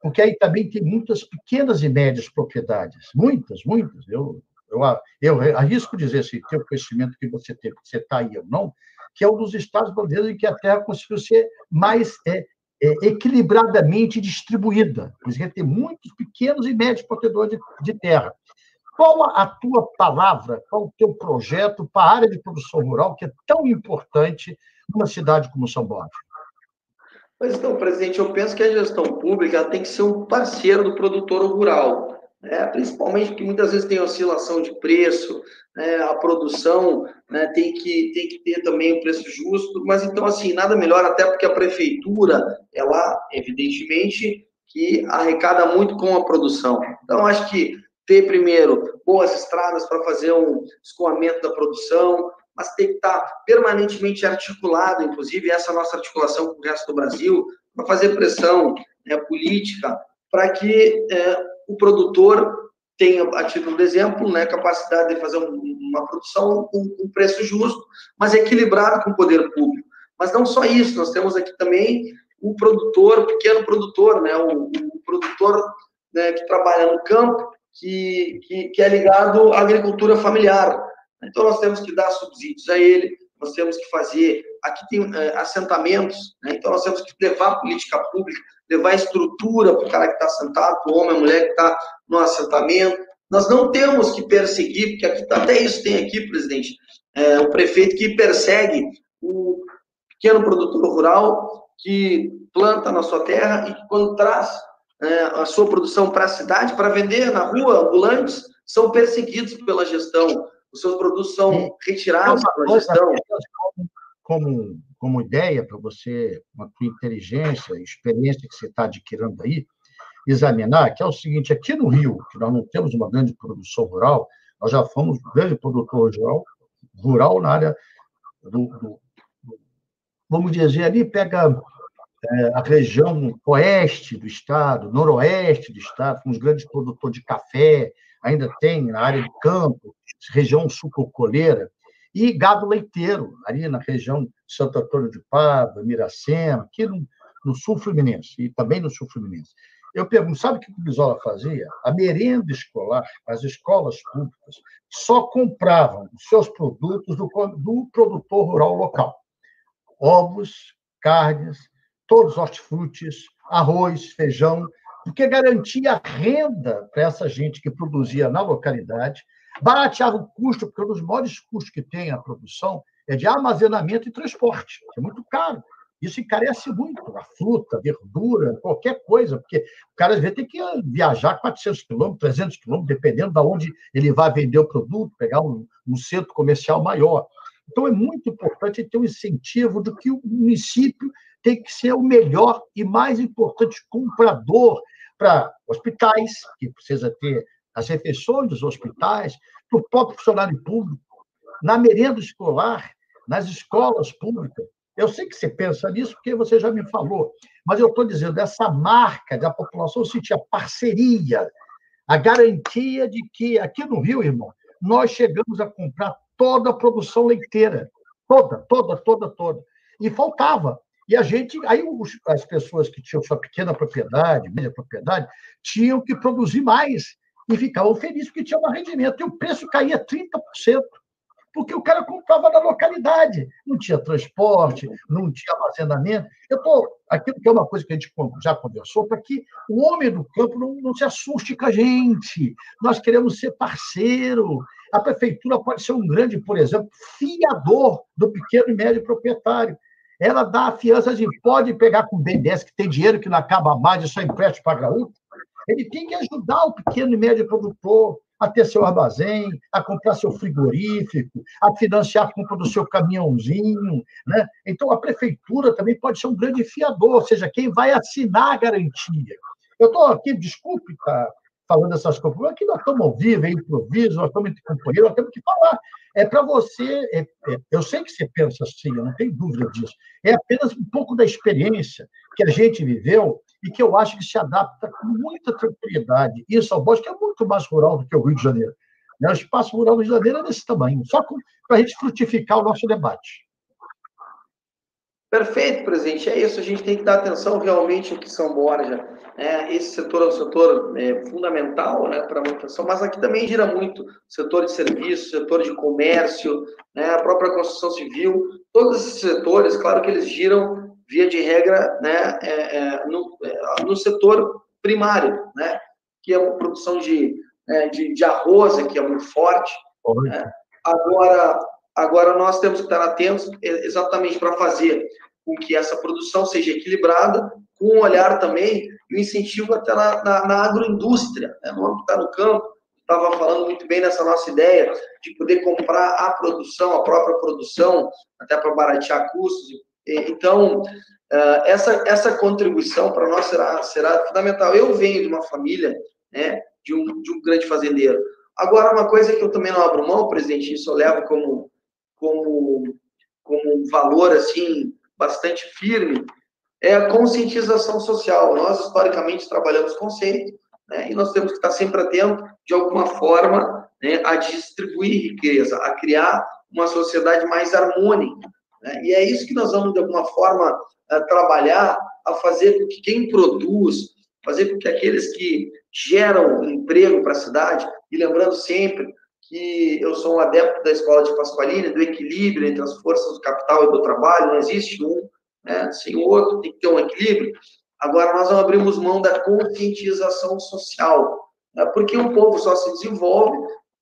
Porque aí também tem muitas pequenas e médias propriedades, muitas, muitas. Eu, eu, eu arrisco dizer, se tem o conhecimento que você tem, que você está aí ou não, que é um dos estados brasileiros em que a terra conseguiu ser mais é, é, equilibradamente distribuída, porque tem muitos pequenos e médios protetores de, de terra. Qual a tua palavra, qual o teu projeto para a área de produção rural, que é tão importante numa cidade como São Borja? Pois então, presidente, eu penso que a gestão pública tem que ser um parceiro do produtor rural né? principalmente porque muitas vezes tem oscilação de preço, né? a produção né? tem, que, tem que ter também o um preço justo, mas então, assim, nada melhor, até porque a prefeitura, ela, evidentemente, que arrecada muito com a produção. Então, acho que ter primeiro boas estradas para fazer um escoamento da produção, mas tem que estar permanentemente articulado, inclusive essa nossa articulação com o resto do Brasil, para fazer pressão né, política, para que é, o produtor tem, a título de exemplo, né, capacidade de fazer um, uma produção com um preço justo, mas equilibrado com o poder público. Mas não só isso, nós temos aqui também o produtor, o pequeno produtor, né, o, o produtor né, que trabalha no campo, que, que, que, é ligado à agricultura familiar. Então, nós temos que dar subsídios a ele, nós temos que fazer. Aqui tem é, assentamentos, né, então nós temos que levar política pública levar estrutura para o cara que está sentado, para o homem, a mulher que está no assentamento. Nós não temos que perseguir, porque aqui, até isso tem aqui, presidente, é, o prefeito que persegue o pequeno produtor rural que planta na sua terra e que quando traz é, a sua produção para a cidade, para vender na rua, ambulantes, são perseguidos pela gestão, os seus produtos são retirados pela gestão. Como, como ideia para você, com a tua inteligência, experiência que você está adquirindo aí, examinar, que é o seguinte, aqui no Rio, que nós não temos uma grande produção rural, nós já fomos um grande produtor rural, rural na área do, do, do vamos dizer, ali pega é, a região oeste do estado, noroeste do estado, fomos grandes produtores de café, ainda tem na área do campo, região sucocoleira, e gado leiteiro, ali na região de Santo Antônio de Pádua, Miracema, aqui no, no sul fluminense, e também no sul fluminense. Eu pergunto, sabe o que o Brizola fazia? A merenda escolar, as escolas públicas, só compravam os seus produtos do, do produtor rural local. Ovos, carnes, todos os hortifrutis, arroz, feijão, porque garantia renda para essa gente que produzia na localidade, barateava o custo, porque um dos maiores custos que tem a produção é de armazenamento e transporte, que é muito caro. Isso encarece muito a fruta, a verdura, qualquer coisa, porque o cara às vezes tem que viajar 400 quilômetros, 300 quilômetros, dependendo de onde ele vai vender o produto, pegar um, um centro comercial maior. Então, é muito importante ter um incentivo do que o município tem que ser o melhor e mais importante comprador para hospitais, que precisa ter as refeições dos hospitais, para o próprio funcionário público, na merenda escolar, nas escolas públicas. Eu sei que você pensa nisso porque você já me falou, mas eu estou dizendo, essa marca da população sentir a parceria, a garantia de que aqui no Rio, irmão, nós chegamos a comprar toda a produção leiteira, toda, toda, toda, toda. E faltava. E a gente, aí as pessoas que tinham sua pequena propriedade, média propriedade, tinham que produzir mais e ficavam felizes porque tinha um rendimento. E o preço caía 30% porque o cara comprava na localidade, não tinha transporte, não tinha armazenamento. Eu estou. Aquilo que é uma coisa que a gente já conversou, para que o homem do campo não, não se assuste com a gente. Nós queremos ser parceiro. A prefeitura pode ser um grande, por exemplo, fiador do pequeno e médio proprietário. Ela dá a fiança de pode pegar com o BNDES, que tem dinheiro que não acaba mais e só empréstimo para graúdo. Ele tem que ajudar o pequeno e médio produtor a ter seu armazém, a comprar seu frigorífico, a financiar a compra do seu caminhãozinho. Né? Então, a prefeitura também pode ser um grande fiador, ou seja, quem vai assinar a garantia. Eu estou aqui, desculpe estar tá falando essas coisas, aqui nós estamos ao vivo, é improviso, nós estamos entre companheiros, nós temos que falar. É para você, é, é, eu sei que você pensa assim, eu não tenho dúvida disso, é apenas um pouco da experiência que a gente viveu e que eu acho que se adapta com muita tranquilidade. E São que é muito mais rural do que o Rio de Janeiro. Né? O espaço rural do Rio de Janeiro é desse tamanho, só para a gente frutificar o nosso debate. Perfeito, presidente. É isso, a gente tem que dar atenção realmente ao que São Borja. Né? Esse setor é um setor é, fundamental né, para a manutenção, mas aqui também gira muito setor de serviço, setor de comércio, né, a própria construção civil. Todos esses setores, claro que eles giram via de regra, né, é, é, no, é, no, setor primário, né, que é a produção de, é, de, de, arroz, que é muito forte. Né? Agora, agora, nós temos que estar atentos exatamente para fazer com que essa produção seja equilibrada, com um olhar também e um incentivo até na, na, na agroindústria, né, no âmbito está no campo, estava falando muito bem nessa nossa ideia de poder comprar a produção, a própria produção, até para baratear custos então, ah, essa, essa contribuição para nós será, será fundamental. Eu venho de uma família né, de, um, de um grande fazendeiro. Agora, uma coisa que eu também não abro mão, presidente, isso eu levo como, como, como um valor assim, bastante firme, é a conscientização social. Nós, historicamente, trabalhamos conceito, né, e nós temos que estar sempre atentos, de alguma forma, né, a distribuir riqueza, a criar uma sociedade mais harmônica. Né? E é isso que nós vamos, de alguma forma, eh, trabalhar a fazer com que quem produz, fazer com que aqueles que geram emprego para a cidade, e lembrando sempre que eu sou um adepto da escola de Pasqualini, do equilíbrio entre as forças do capital e do trabalho, não existe um né, sem o outro, tem que ter um equilíbrio. Agora, nós não abrimos mão da conscientização social, né, porque um povo só se desenvolve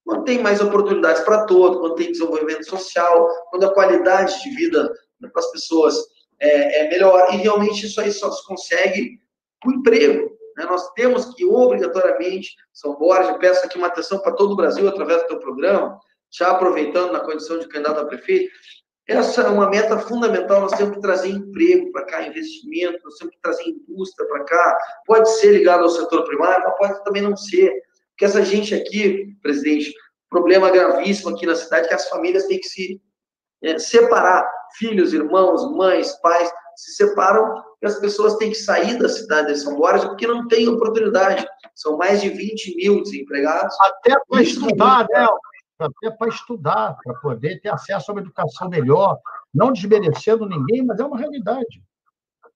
quando tem mais oportunidades para todos, quando tem desenvolvimento social, quando a qualidade de vida para as pessoas é, é, melhor. E realmente isso aí só se consegue com emprego. Né? Nós temos que, obrigatoriamente, São Borja, peço aqui uma atenção para todo o Brasil através do teu programa, já aproveitando na condição de candidato a prefeito, essa é uma meta fundamental. Nós temos que trazer emprego para cá, investimento, nós temos que trazer indústria para cá. Pode ser ligado ao setor primário, mas pode também não ser. Porque essa gente aqui, presidente, problema gravíssimo aqui na cidade, que as famílias têm que se é, separar. Filhos, irmãos, mães, pais, se separam e as pessoas têm que sair da cidade de São Borja porque não tem oportunidade. São mais de 20 mil desempregados. Até para estudar, né? Até para estudar, para poder ter acesso a uma educação melhor, não desmerecendo ninguém, mas é uma realidade.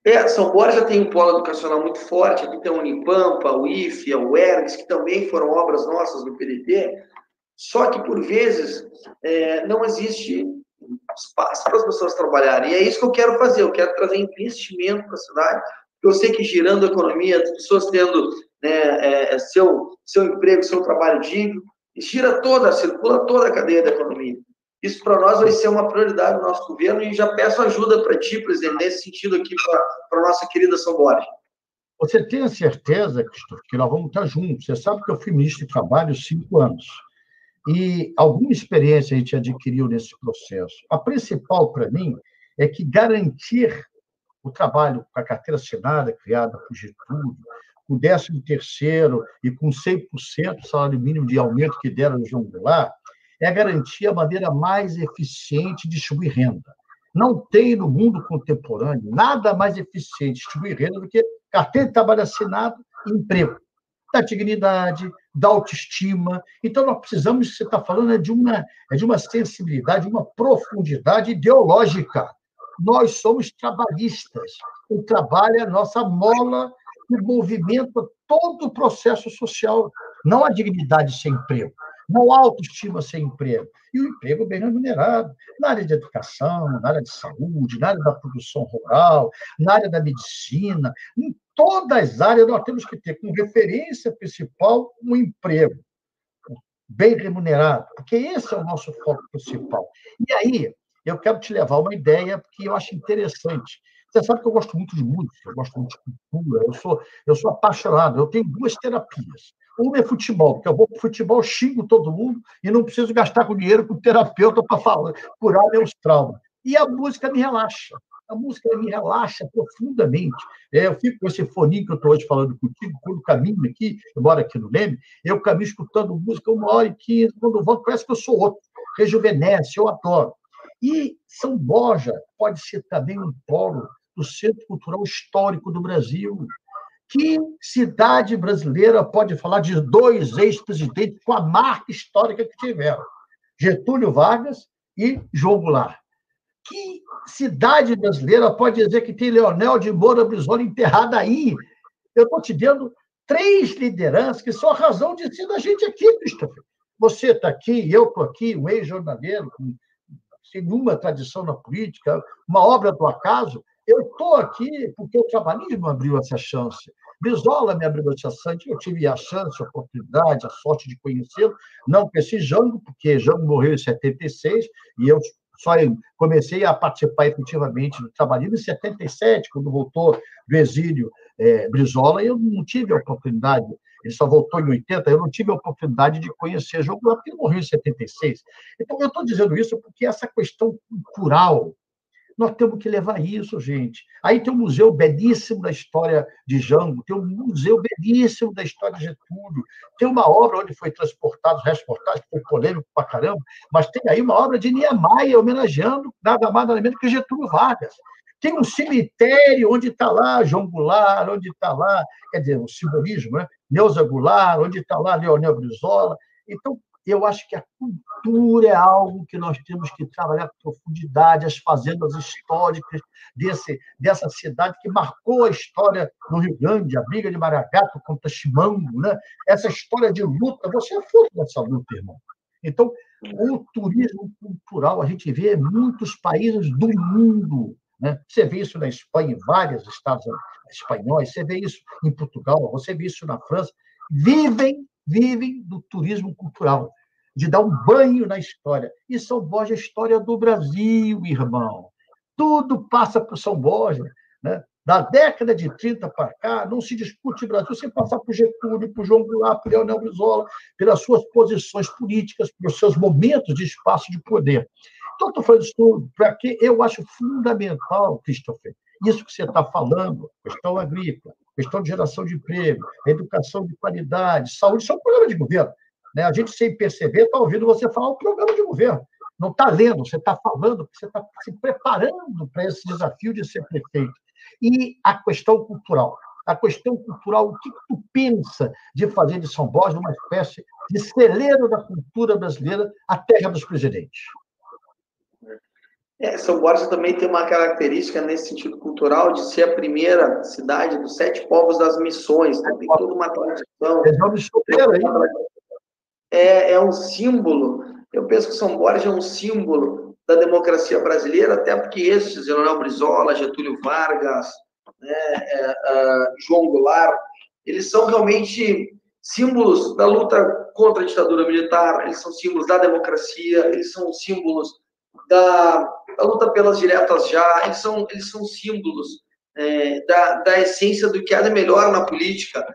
É, São Borja tem um polo educacional muito forte, aqui tem o Unipampa, o IFE, o UERGS, que também foram obras nossas do PDT, só que, por vezes, é, não existe espaço para as pessoas trabalharem. E é isso que eu quero fazer, eu quero trazer investimento para a cidade, porque eu sei que girando a economia, as pessoas tendo né, é, é, seu, seu emprego, seu trabalho digno, gira toda, circula toda a cadeia da economia. Isso para nós vai ser uma prioridade do nosso governo e já peço ajuda para ti, presidente, nesse sentido aqui para a nossa querida São Borja. Você tem a certeza, Cristo, que nós vamos estar juntos. Você sabe que eu fui ministro de Trabalho cinco anos. E alguma experiência a gente adquiriu nesse processo. A principal, para mim, é que garantir o trabalho com a carteira assinada, criada por Getúlio, com o 13 terceiro e com 100% do salário mínimo de aumento que deram no João Goulart, é garantir a maneira mais eficiente de distribuir renda. Não tem no mundo contemporâneo nada mais eficiente de distribuir renda do que carteira de trabalho assinado e emprego. Da dignidade, da autoestima. Então, nós precisamos, você está falando, é de, uma, é de uma sensibilidade, uma profundidade ideológica. Nós somos trabalhistas. O trabalho é a nossa mola que movimenta todo o processo social. Não há dignidade sem emprego, não autoestima sem emprego. E o emprego bem remunerado, na área de educação, na área de saúde, na área da produção rural, na área da medicina, em todas as áreas nós temos que ter como referência principal um emprego bem remunerado, porque esse é o nosso foco principal. E aí, eu quero te levar uma ideia que eu acho interessante. Você sabe que eu gosto muito de música, eu gosto muito de cultura, eu sou, eu sou apaixonado, eu tenho duas terapias. Uma é futebol, porque eu vou para futebol, xingo todo mundo e não preciso gastar com dinheiro com terapeuta para curar meus traumas. E a música me relaxa a música me relaxa profundamente. É, eu fico com esse foninho que eu estou hoje falando contigo, quando caminho aqui, eu moro aqui no Leme, eu caminho escutando música uma hora e quinze, quando volto parece que eu sou outro. Rejuvenesce, eu adoro. E São Borja pode ser também um polo do Centro Cultural Histórico do Brasil. Que cidade brasileira pode falar de dois ex-presidentes com a marca histórica que tiveram? Getúlio Vargas e João Goulart. Que cidade brasileira pode dizer que tem Leonel de Moura Brizola enterrado aí? Eu estou te dando três lideranças que são a razão de ser da gente aqui, Christopher. Você está aqui, eu estou aqui, um ex-jornaleiro, sem nenhuma tradição na política, uma obra do acaso. Eu estou aqui porque o trabalhismo abriu essa chance. Brizola me abriu essa chance, eu tive a chance, a oportunidade, a sorte de conhecê-lo, não com esse Jango, porque Jango morreu em 76, e eu só comecei a participar efetivamente do trabalhismo em 77, quando voltou do exílio é, Brizola, eu não tive a oportunidade, ele só voltou em 80, eu não tive a oportunidade de conhecer Goulart, porque ele morreu em 76. Então, eu estou dizendo isso porque essa questão cultural nós temos que levar isso, gente. Aí tem um museu belíssimo da história de Jango, tem um museu belíssimo da história de Getúlio, tem uma obra onde foi transportado, reportagem, que foi polêmico pra caramba, mas tem aí uma obra de Niemeyer homenageando nada mais nada menos que Getúlio Vargas. Tem um cemitério onde está lá João Goulart, onde está lá, quer dizer, o simbolismo, né? Neuza Goulart, onde está lá Leonel Brizola. Então, eu acho que a cultura é algo que nós temos que trabalhar com profundidade, as fazendas históricas desse, dessa cidade que marcou a história no Rio Grande, a briga de Maragato contra Chimango, né? essa história de luta, você é fruto dessa luta, irmão. Então, o turismo cultural, a gente vê em muitos países do mundo. Né? Você vê isso na Espanha, em vários estados espanhóis, você vê isso em Portugal, você vê isso na França. Vivem vivem do turismo cultural, de dar um banho na história. E São Borja é a história do Brasil, irmão. Tudo passa por São Borja. Né? Da década de 30 para cá, não se discute o Brasil sem passar por Getúlio, por João Goulart, por Leonel Brizola, pelas suas posições políticas, pelos seus momentos de espaço de poder. Então, estou falando isso tudo porque eu acho fundamental, Christopher, isso que você está falando, questão agrícola, questão de geração de emprego, educação de qualidade, saúde, isso é um programa de governo. Né? A gente, sem perceber, está ouvindo você falar um programa de governo. Não está lendo, você está falando, você está se preparando para esse desafio de ser prefeito. E a questão cultural. A questão cultural, o que tu pensa de fazer de São Borja uma espécie de celeiro da cultura brasileira, a terra dos presidentes? É, São Borja também tem uma característica nesse sentido cultural de ser a primeira cidade dos sete povos das missões. Né? Tem toda uma tradição. É, é um símbolo. Eu penso que São Borja é um símbolo da democracia brasileira, até porque esses, Leonel Brizola, Getúlio Vargas, né, é, é, João Goulart, eles são realmente símbolos da luta contra a ditadura militar, eles são símbolos da democracia, eles são símbolos da, da luta pelas diretas já, eles são, eles são símbolos é, da, da essência do que há de melhor na política,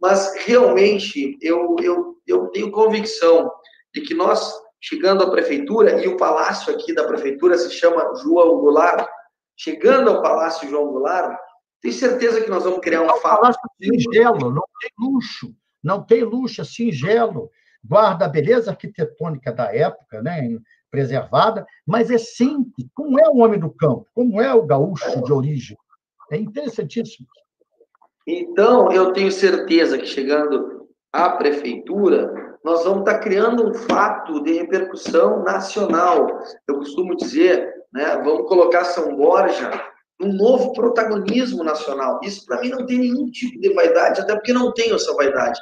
mas realmente eu, eu, eu tenho convicção de que nós, chegando à prefeitura, e o palácio aqui da prefeitura se chama João Goulart, chegando ao palácio João Goulart, tenho certeza que nós vamos criar um é um palácio singelo, não tem luxo, não tem luxo, é singelo, guarda a beleza arquitetônica da época, né? Preservada, mas é simples, como é o homem do campo, como é o gaúcho de origem. É interessantíssimo. Então, eu tenho certeza que chegando à prefeitura, nós vamos estar criando um fato de repercussão nacional. Eu costumo dizer, né, vamos colocar São Borja um novo protagonismo nacional. Isso, para mim, não tem nenhum tipo de vaidade, até porque não tenho essa vaidade.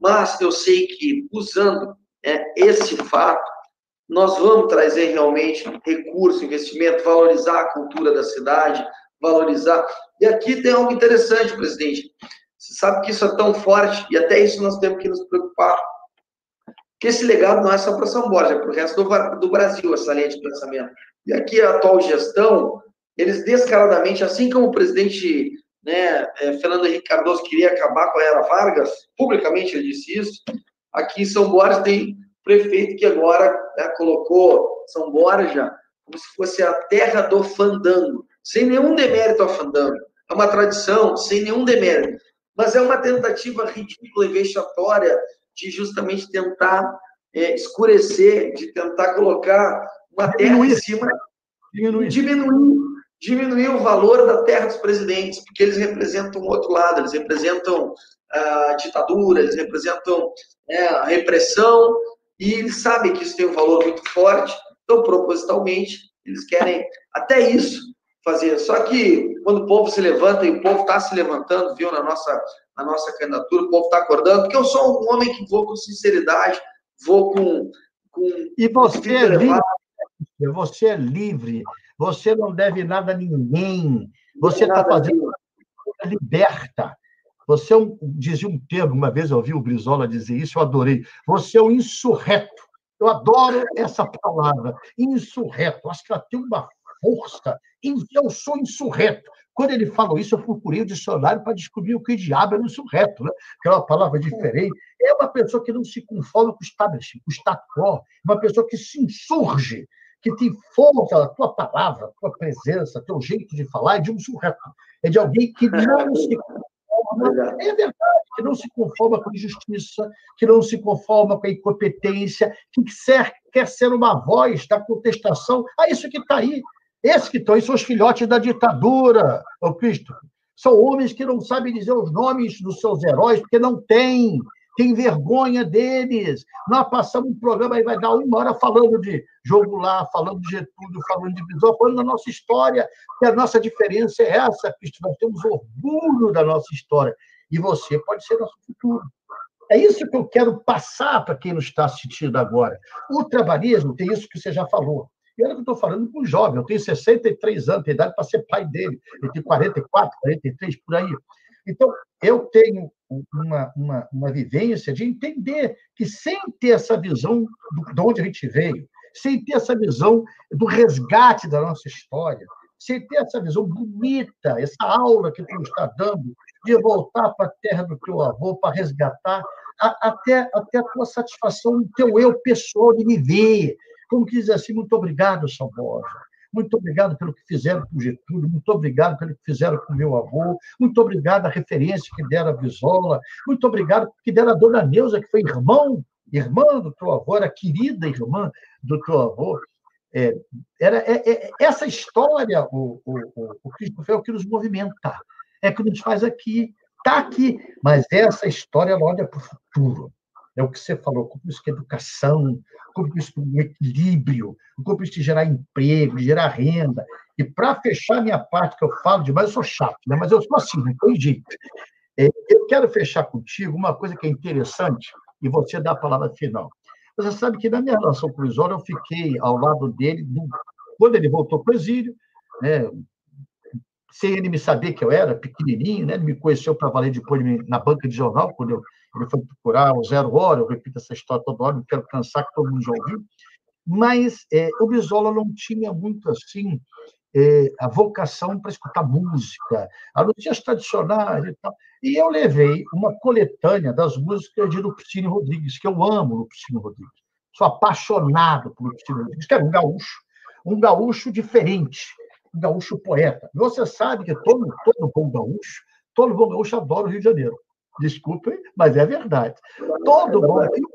Mas eu sei que, usando é, esse fato, nós vamos trazer realmente recurso, investimento, valorizar a cultura da cidade, valorizar. E aqui tem algo interessante, presidente. Você sabe que isso é tão forte, e até isso nós temos que nos preocupar. Que esse legado não é só para São Borja, é para o resto do, Brasil, essa linha de pensamento. E aqui a atual gestão, eles descaradamente, assim como o presidente né, é, Fernando Henrique Cardoso queria acabar com a era Vargas, publicamente ele disse isso, aqui em São Borja tem prefeito que agora né, colocou São Borja como se fosse a terra do fandango, sem nenhum demérito ao fandango. É uma tradição, sem nenhum demérito. Mas é uma tentativa ridícula e vexatória de justamente tentar é, escurecer, de tentar colocar uma terra diminuir. em cima, diminuir. diminuir, diminuir o valor da terra dos presidentes, porque eles representam o outro lado, eles representam a ditadura, eles representam é, a repressão, e eles sabem que isso tem um valor muito forte, então, propositalmente, eles querem até isso fazer. Só que quando o povo se levanta, e o povo está se levantando, viu, na nossa, na nossa candidatura, o povo está acordando, porque eu sou um homem que vou com sinceridade, vou com. com e você é livre, você é livre, você não deve nada a ninguém, você está fazendo liberta. Você é um, dizia um termo, uma vez eu ouvi o Brizola dizer isso, eu adorei. Você é um insurreto. Eu adoro essa palavra, insurreto. Acho que ela tem uma força. Eu sou insurreto. Quando ele falou isso, eu procurei o dicionário para descobrir o que diabo é insurreto, né? que é uma palavra diferente. É uma pessoa que não se conforma com o establishment, com o status quo. É uma pessoa que se insurge, que tem força, a tua palavra, a tua presença, teu jeito de falar é de um surreto. É de alguém que não se conforma, é verdade, que não se conforma com a injustiça, que não se conforma com a incompetência, que quer, quer ser uma voz da contestação. Ah, isso que está aí. Esses que estão aí são os filhotes da ditadura, Cristo. São homens que não sabem dizer os nomes dos seus heróis, porque não têm tem vergonha deles. Nós passamos um programa aí, vai dar uma hora falando de jogo lá, falando de Getúlio, falando de Bisol, falando da nossa história, que a nossa diferença é essa, Cristo. Nós temos orgulho da nossa história. E você pode ser nosso futuro. É isso que eu quero passar para quem nos está assistindo agora. O trabalhismo tem isso que você já falou. E olha que eu estou falando com um jovem, eu tenho 63 anos, tenho idade para ser pai dele, ele tem 44, 43, por aí. Então, eu tenho uma, uma, uma vivência de entender que, sem ter essa visão de onde a gente veio, sem ter essa visão do resgate da nossa história, sem ter essa visão bonita, essa aula que tu está dando, de voltar para a terra do teu avô, para resgatar, a, até, até a tua satisfação, o teu eu pessoal de me ver. Como que diz assim, muito obrigado, São Borja. Muito obrigado pelo que fizeram com Getúlio, muito obrigado pelo que fizeram com meu avô, muito obrigado a referência que deram a Visola, muito obrigado que deram a dona Neuza, que foi irmão, irmã do teu avô, era querida irmã do teu avô. É, era, é, é, essa história, o, o, o, o Cristo é o que nos movimenta, é o que nos faz aqui, está aqui, mas essa história ela olha para o futuro. É o que você falou, como isso que é educação, como isso um equilíbrio, como isso gerar emprego, gerar renda. E para fechar minha parte, que eu falo demais, eu sou chato, né? mas eu sou assim, não tem jeito. É, eu quero fechar contigo uma coisa que é interessante, e você dá a palavra final. Você sabe que na minha relação com o Isola, eu fiquei ao lado dele do, quando ele voltou para o exílio, né, sem ele me saber que eu era pequenininho, né, ele me conheceu para valer depois na banca de jornal, quando eu, ele foi procurar o Zero Hora, eu repito essa história toda hora, não quero cansar, que todo mundo já ouviu, mas é, o Brizola não tinha muito assim é, a vocação para escutar música, a notícias tradicionais e tal. E eu levei uma coletânea das músicas de Lupicínio Rodrigues, que eu amo Lupicínio Rodrigues. Sou apaixonado por Lupicínio Rodrigues, que era um gaúcho, um gaúcho diferente, gaúcho poeta. Você sabe que todo, todo bom gaúcho, todo bom gaúcho adora o Rio de Janeiro. Desculpem, mas é verdade. Todo bom. E o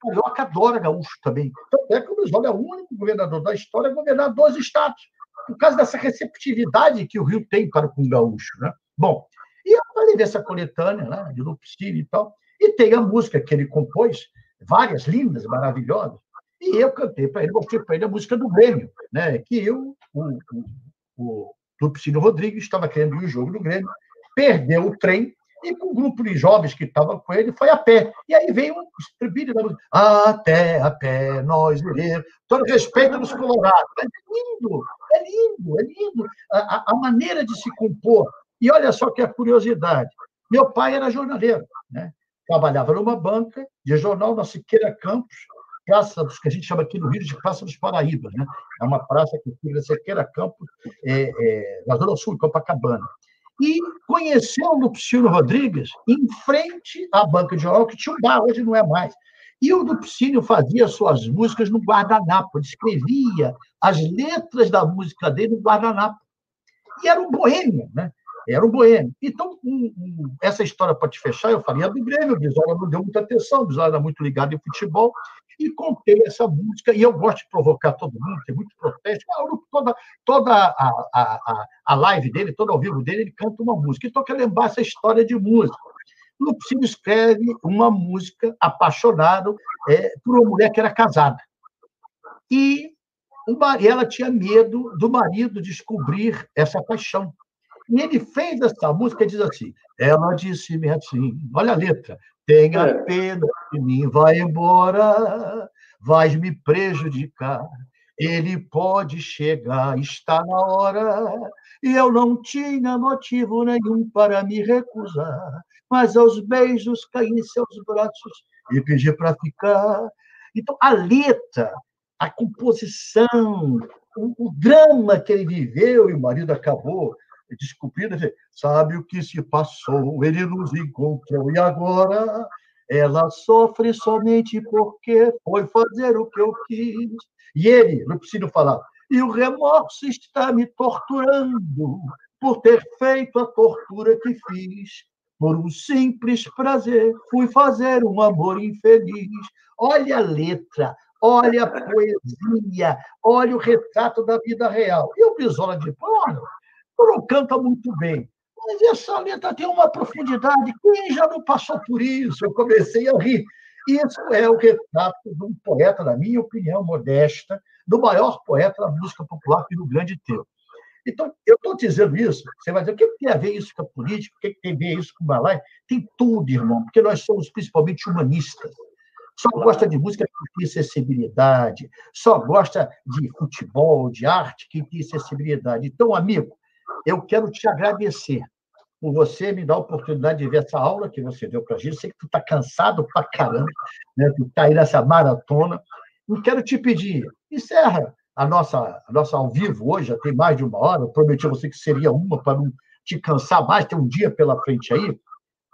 Carioca adora gaúcho também. Tanto é que o Brizola é o único governador da história a governar dois estados por causa dessa receptividade que o Rio tem para com o gaúcho. Né? Bom, e eu falei dessa coletânea né, de Lupicínio e tal, e tem a música que ele compôs, várias lindas, maravilhosas, e eu cantei para ele, mostrei para ele a música do Grêmio, né, que eu, o, o, o Lupicínio Rodrigues, estava querendo ir o jogo do Grêmio, perdeu o trem, e com um grupo de jovens que estava com ele, foi a pé. E aí veio um estribilho da música. Até a pé nós iremos. Todo respeito dos colorados. É lindo, é lindo, é lindo. A, a, maneira de se compor. E olha só que a curiosidade. Meu pai era jornaleiro, né? trabalhava numa banca de jornal na Siqueira Campos, praça dos que a gente chama aqui no Rio de Praça dos Paraíbas. Né? É uma praça que fica na Siqueira Campos, é, é, na Zona Sul, Copacabana e conheceu o Lupicínio Rodrigues em frente à banca de jornal, que tinha um bar, hoje não é mais. E o Lupicínio fazia suas músicas no guardanapo, ele escrevia as letras da música dele no guardanapo. E era um boêmio, né? Era um boêmio. Então, um, um, essa história para te fechar, eu falei, a do Grêmio, o Brizola não deu muita atenção, o Brizola era muito ligado em futebol, e contei essa música, e eu gosto de provocar todo mundo, tem muito protesto. Toda, toda a, a, a live dele, todo ao vivo dele, ele canta uma música. Então, eu quero lembrar essa história de música. Lupicínio escreve uma música apaixonado é, por uma mulher que era casada. E ela tinha medo do marido descobrir essa paixão. E ele fez essa música, diz assim: ela disse-me assim, olha a letra, Tenha é. pena de mim, vai embora, vais me prejudicar. Ele pode chegar, está na hora. E eu não tinha motivo nenhum para me recusar, mas aos beijos caí em seus braços e pedi para ficar. Então, a letra, a composição, o, o drama que ele viveu e o marido acabou descobrindo, sabe o que se passou, ele nos encontrou, e agora ela sofre somente porque foi fazer o que eu quis. E ele, não preciso falar, e o remorso está me torturando por ter feito a tortura que fiz. Por um simples prazer, fui fazer um amor infeliz. Olha a letra, olha a poesia, olha o retrato da vida real. E o Brizola de Pano não canta muito bem. Mas essa letra tem uma profundidade. Quem já não passou por isso? Eu comecei a rir. Isso é o retrato de um poeta, na minha opinião modesta, do maior poeta da música popular que no grande teu. Então, eu estou dizendo isso, você vai dizer, o que tem a ver isso com a política? O que tem a ver isso com o balai? Tem tudo, irmão, porque nós somos principalmente humanistas. Só gosta de música que tem acessibilidade, só gosta de futebol, de arte que tem acessibilidade. Então, amigo, eu quero te agradecer por você me dar a oportunidade de ver essa aula que você deu para a gente. Sei que tu está cansado pra caramba, né? tu está aí nessa maratona. E quero te pedir, encerra a nossa, a nossa ao vivo hoje já tem mais de uma hora. Eu prometi a você que seria uma para não te cansar mais, tem um dia pela frente aí.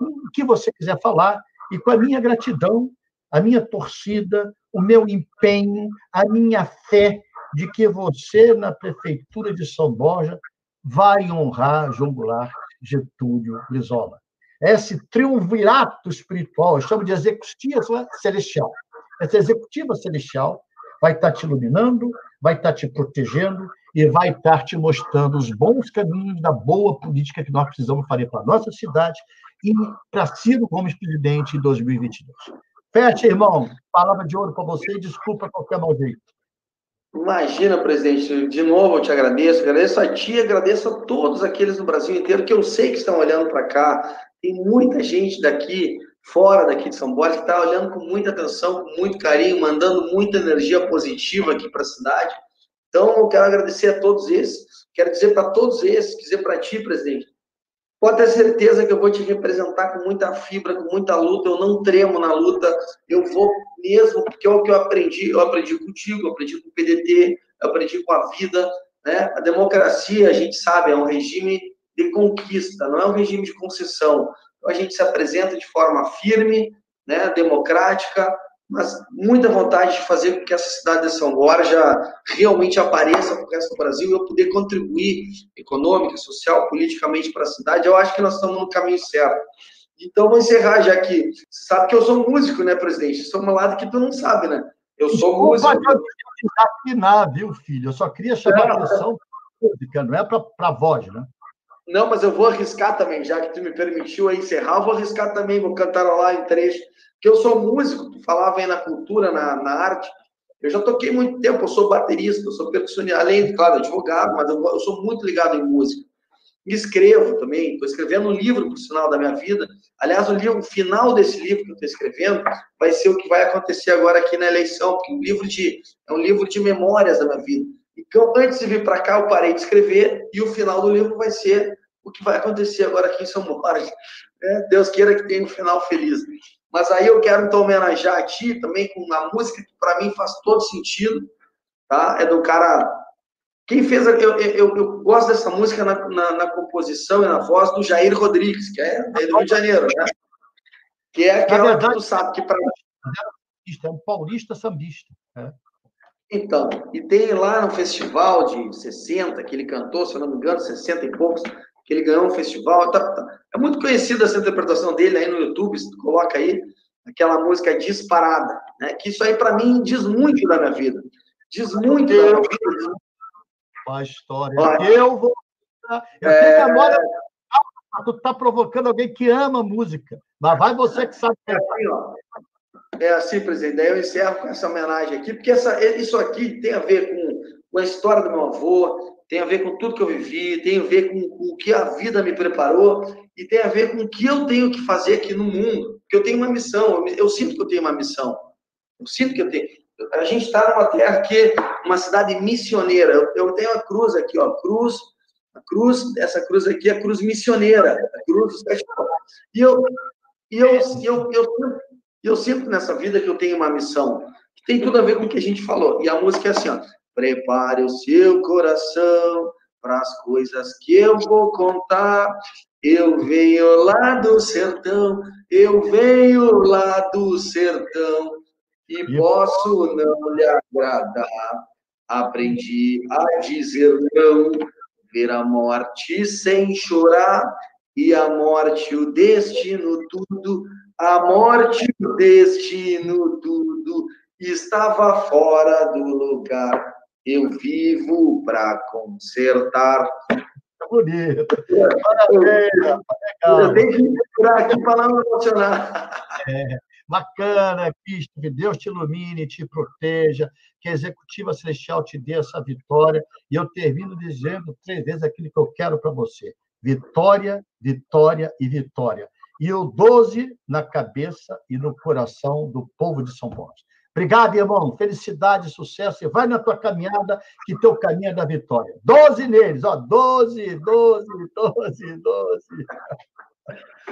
O que você quiser falar, e com a minha gratidão, a minha torcida, o meu empenho, a minha fé de que você, na Prefeitura de São Borja, vai honrar João Goulart Getúlio Brizola. Esse triunvirato espiritual, eu chamo de executiva celestial. Essa executiva celestial vai estar te iluminando, vai estar te protegendo e vai estar te mostrando os bons caminhos da boa política que nós precisamos fazer para a nossa cidade e para Ciro Gomes presidente em 2022. Fecha, irmão. Palavra de ouro para você e desculpa qualquer mau jeito. Imagina, presidente, de novo eu te agradeço, agradeço a ti, agradeço a todos aqueles no Brasil inteiro que eu sei que estão olhando para cá. Tem muita gente daqui, fora daqui de São Paulo, que está olhando com muita atenção, com muito carinho, mandando muita energia positiva aqui para a cidade. Então, eu quero agradecer a todos esses. Quero dizer para todos esses, dizer para ti, presidente, pode ter certeza que eu vou te representar com muita fibra, com muita luta. Eu não tremo na luta. Eu vou mesmo, porque é o que eu aprendi. Eu aprendi contigo, eu aprendi com o PDT, eu aprendi com a vida. Né? A democracia, a gente sabe, é um regime de conquista, não é um regime de concessão. Então, a gente se apresenta de forma firme, né, democrática, mas muita vontade de fazer com que essa cidade de São Borja realmente apareça para o resto do Brasil e eu poder contribuir econômica, social, politicamente para a cidade. Eu acho que nós estamos no caminho certo. Então, vou encerrar, já que você sabe que eu sou músico, né, presidente? Isso é uma lado que tu não sabe, né? Eu sou Desculpa, músico. Eu afinar, viu, filho? Eu só queria chamar a atenção para música, não é para a voz, né? Não, mas eu vou arriscar também, já que tu me permitiu encerrar, eu vou arriscar também, vou cantar lá em trecho que eu sou músico, tu falava aí na cultura, na, na arte, eu já toquei muito tempo, eu sou baterista, eu sou percussionista, além, claro, advogado, mas eu, eu sou muito ligado em música. escrevo também, estou escrevendo um livro, por sinal, da minha vida. Aliás, o, livro, final desse livro que eu estou escrevendo vai ser o que vai acontecer agora aqui na eleição, porque um livro de, é um livro de memórias da minha vida. Então, antes de vir para cá, eu parei de escrever e o final do livro vai ser o que vai acontecer agora aqui em São Borja. É, Deus queira que tenha um final feliz. Mas aí eu quero então homenagear a ti também com uma música que para mim faz todo sentido, tá? É do cara. Quem fez. Eu, eu, eu gosto dessa música na, na, na, composição e na voz do Jair Rodrigues, que é, do Rio de Janeiro, né? Que é aquela verdade, que tu sabe que para. É um paulista sambista. É. Então, e tem lá no festival de 60, que ele cantou, se eu não me engano, 60 e poucos, que ele ganhou um festival. Tá, tá, é muito conhecida essa interpretação dele aí no YouTube, se tu coloca aí, aquela música disparada, né? Que isso aí, para mim, diz muito da minha vida. Diz muito eu, da minha vida. A história. Olha, eu vou. Eu é... memória. Tu tá provocando alguém que ama música. Mas vai você que sabe. É assim, ó. É assim, presidente. Daí eu encerro com essa homenagem aqui, porque essa, isso aqui tem a ver com, com a história do meu avô, tem a ver com tudo que eu vivi, tem a ver com, com, o que a vida me preparou e tem a ver com o que eu tenho que fazer aqui no mundo. Porque eu tenho uma missão, eu, eu sinto que eu tenho uma missão. Eu sinto que eu tenho. A gente está numa terra que uma cidade missioneira. Eu, eu, tenho a cruz aqui, ó, cruz. A cruz, essa cruz aqui é a cruz missioneira, a cruz E eu, e eu, eu, eu, eu, sinto nessa vida que eu tenho uma missão tem tudo a ver com o que a gente falou. E a música é assim, ó. Prepare o seu coração para as coisas que eu vou contar. Eu venho lá do sertão, eu venho lá do sertão e posso não lhe agradar. Aprendi a dizer não, ver a morte sem chorar e a morte o destino tudo, a morte o destino tudo estava fora do lugar eu vivo para consertar. Bonito. Parabéns, Eu tenho que procurar aqui para não emocionar. É, bacana, Cristo, que Deus te ilumine, te proteja, que a Executiva Celestial te dê essa vitória. E eu termino dizendo três vezes aquilo que eu quero para você: vitória, vitória e vitória. E o 12 na cabeça e no coração do povo de São Paulo. Obrigado, irmão. Felicidade, sucesso. E vai na tua caminhada, que teu caminho é da vitória. Doze neles, ó. Doze, doze, doze, doze.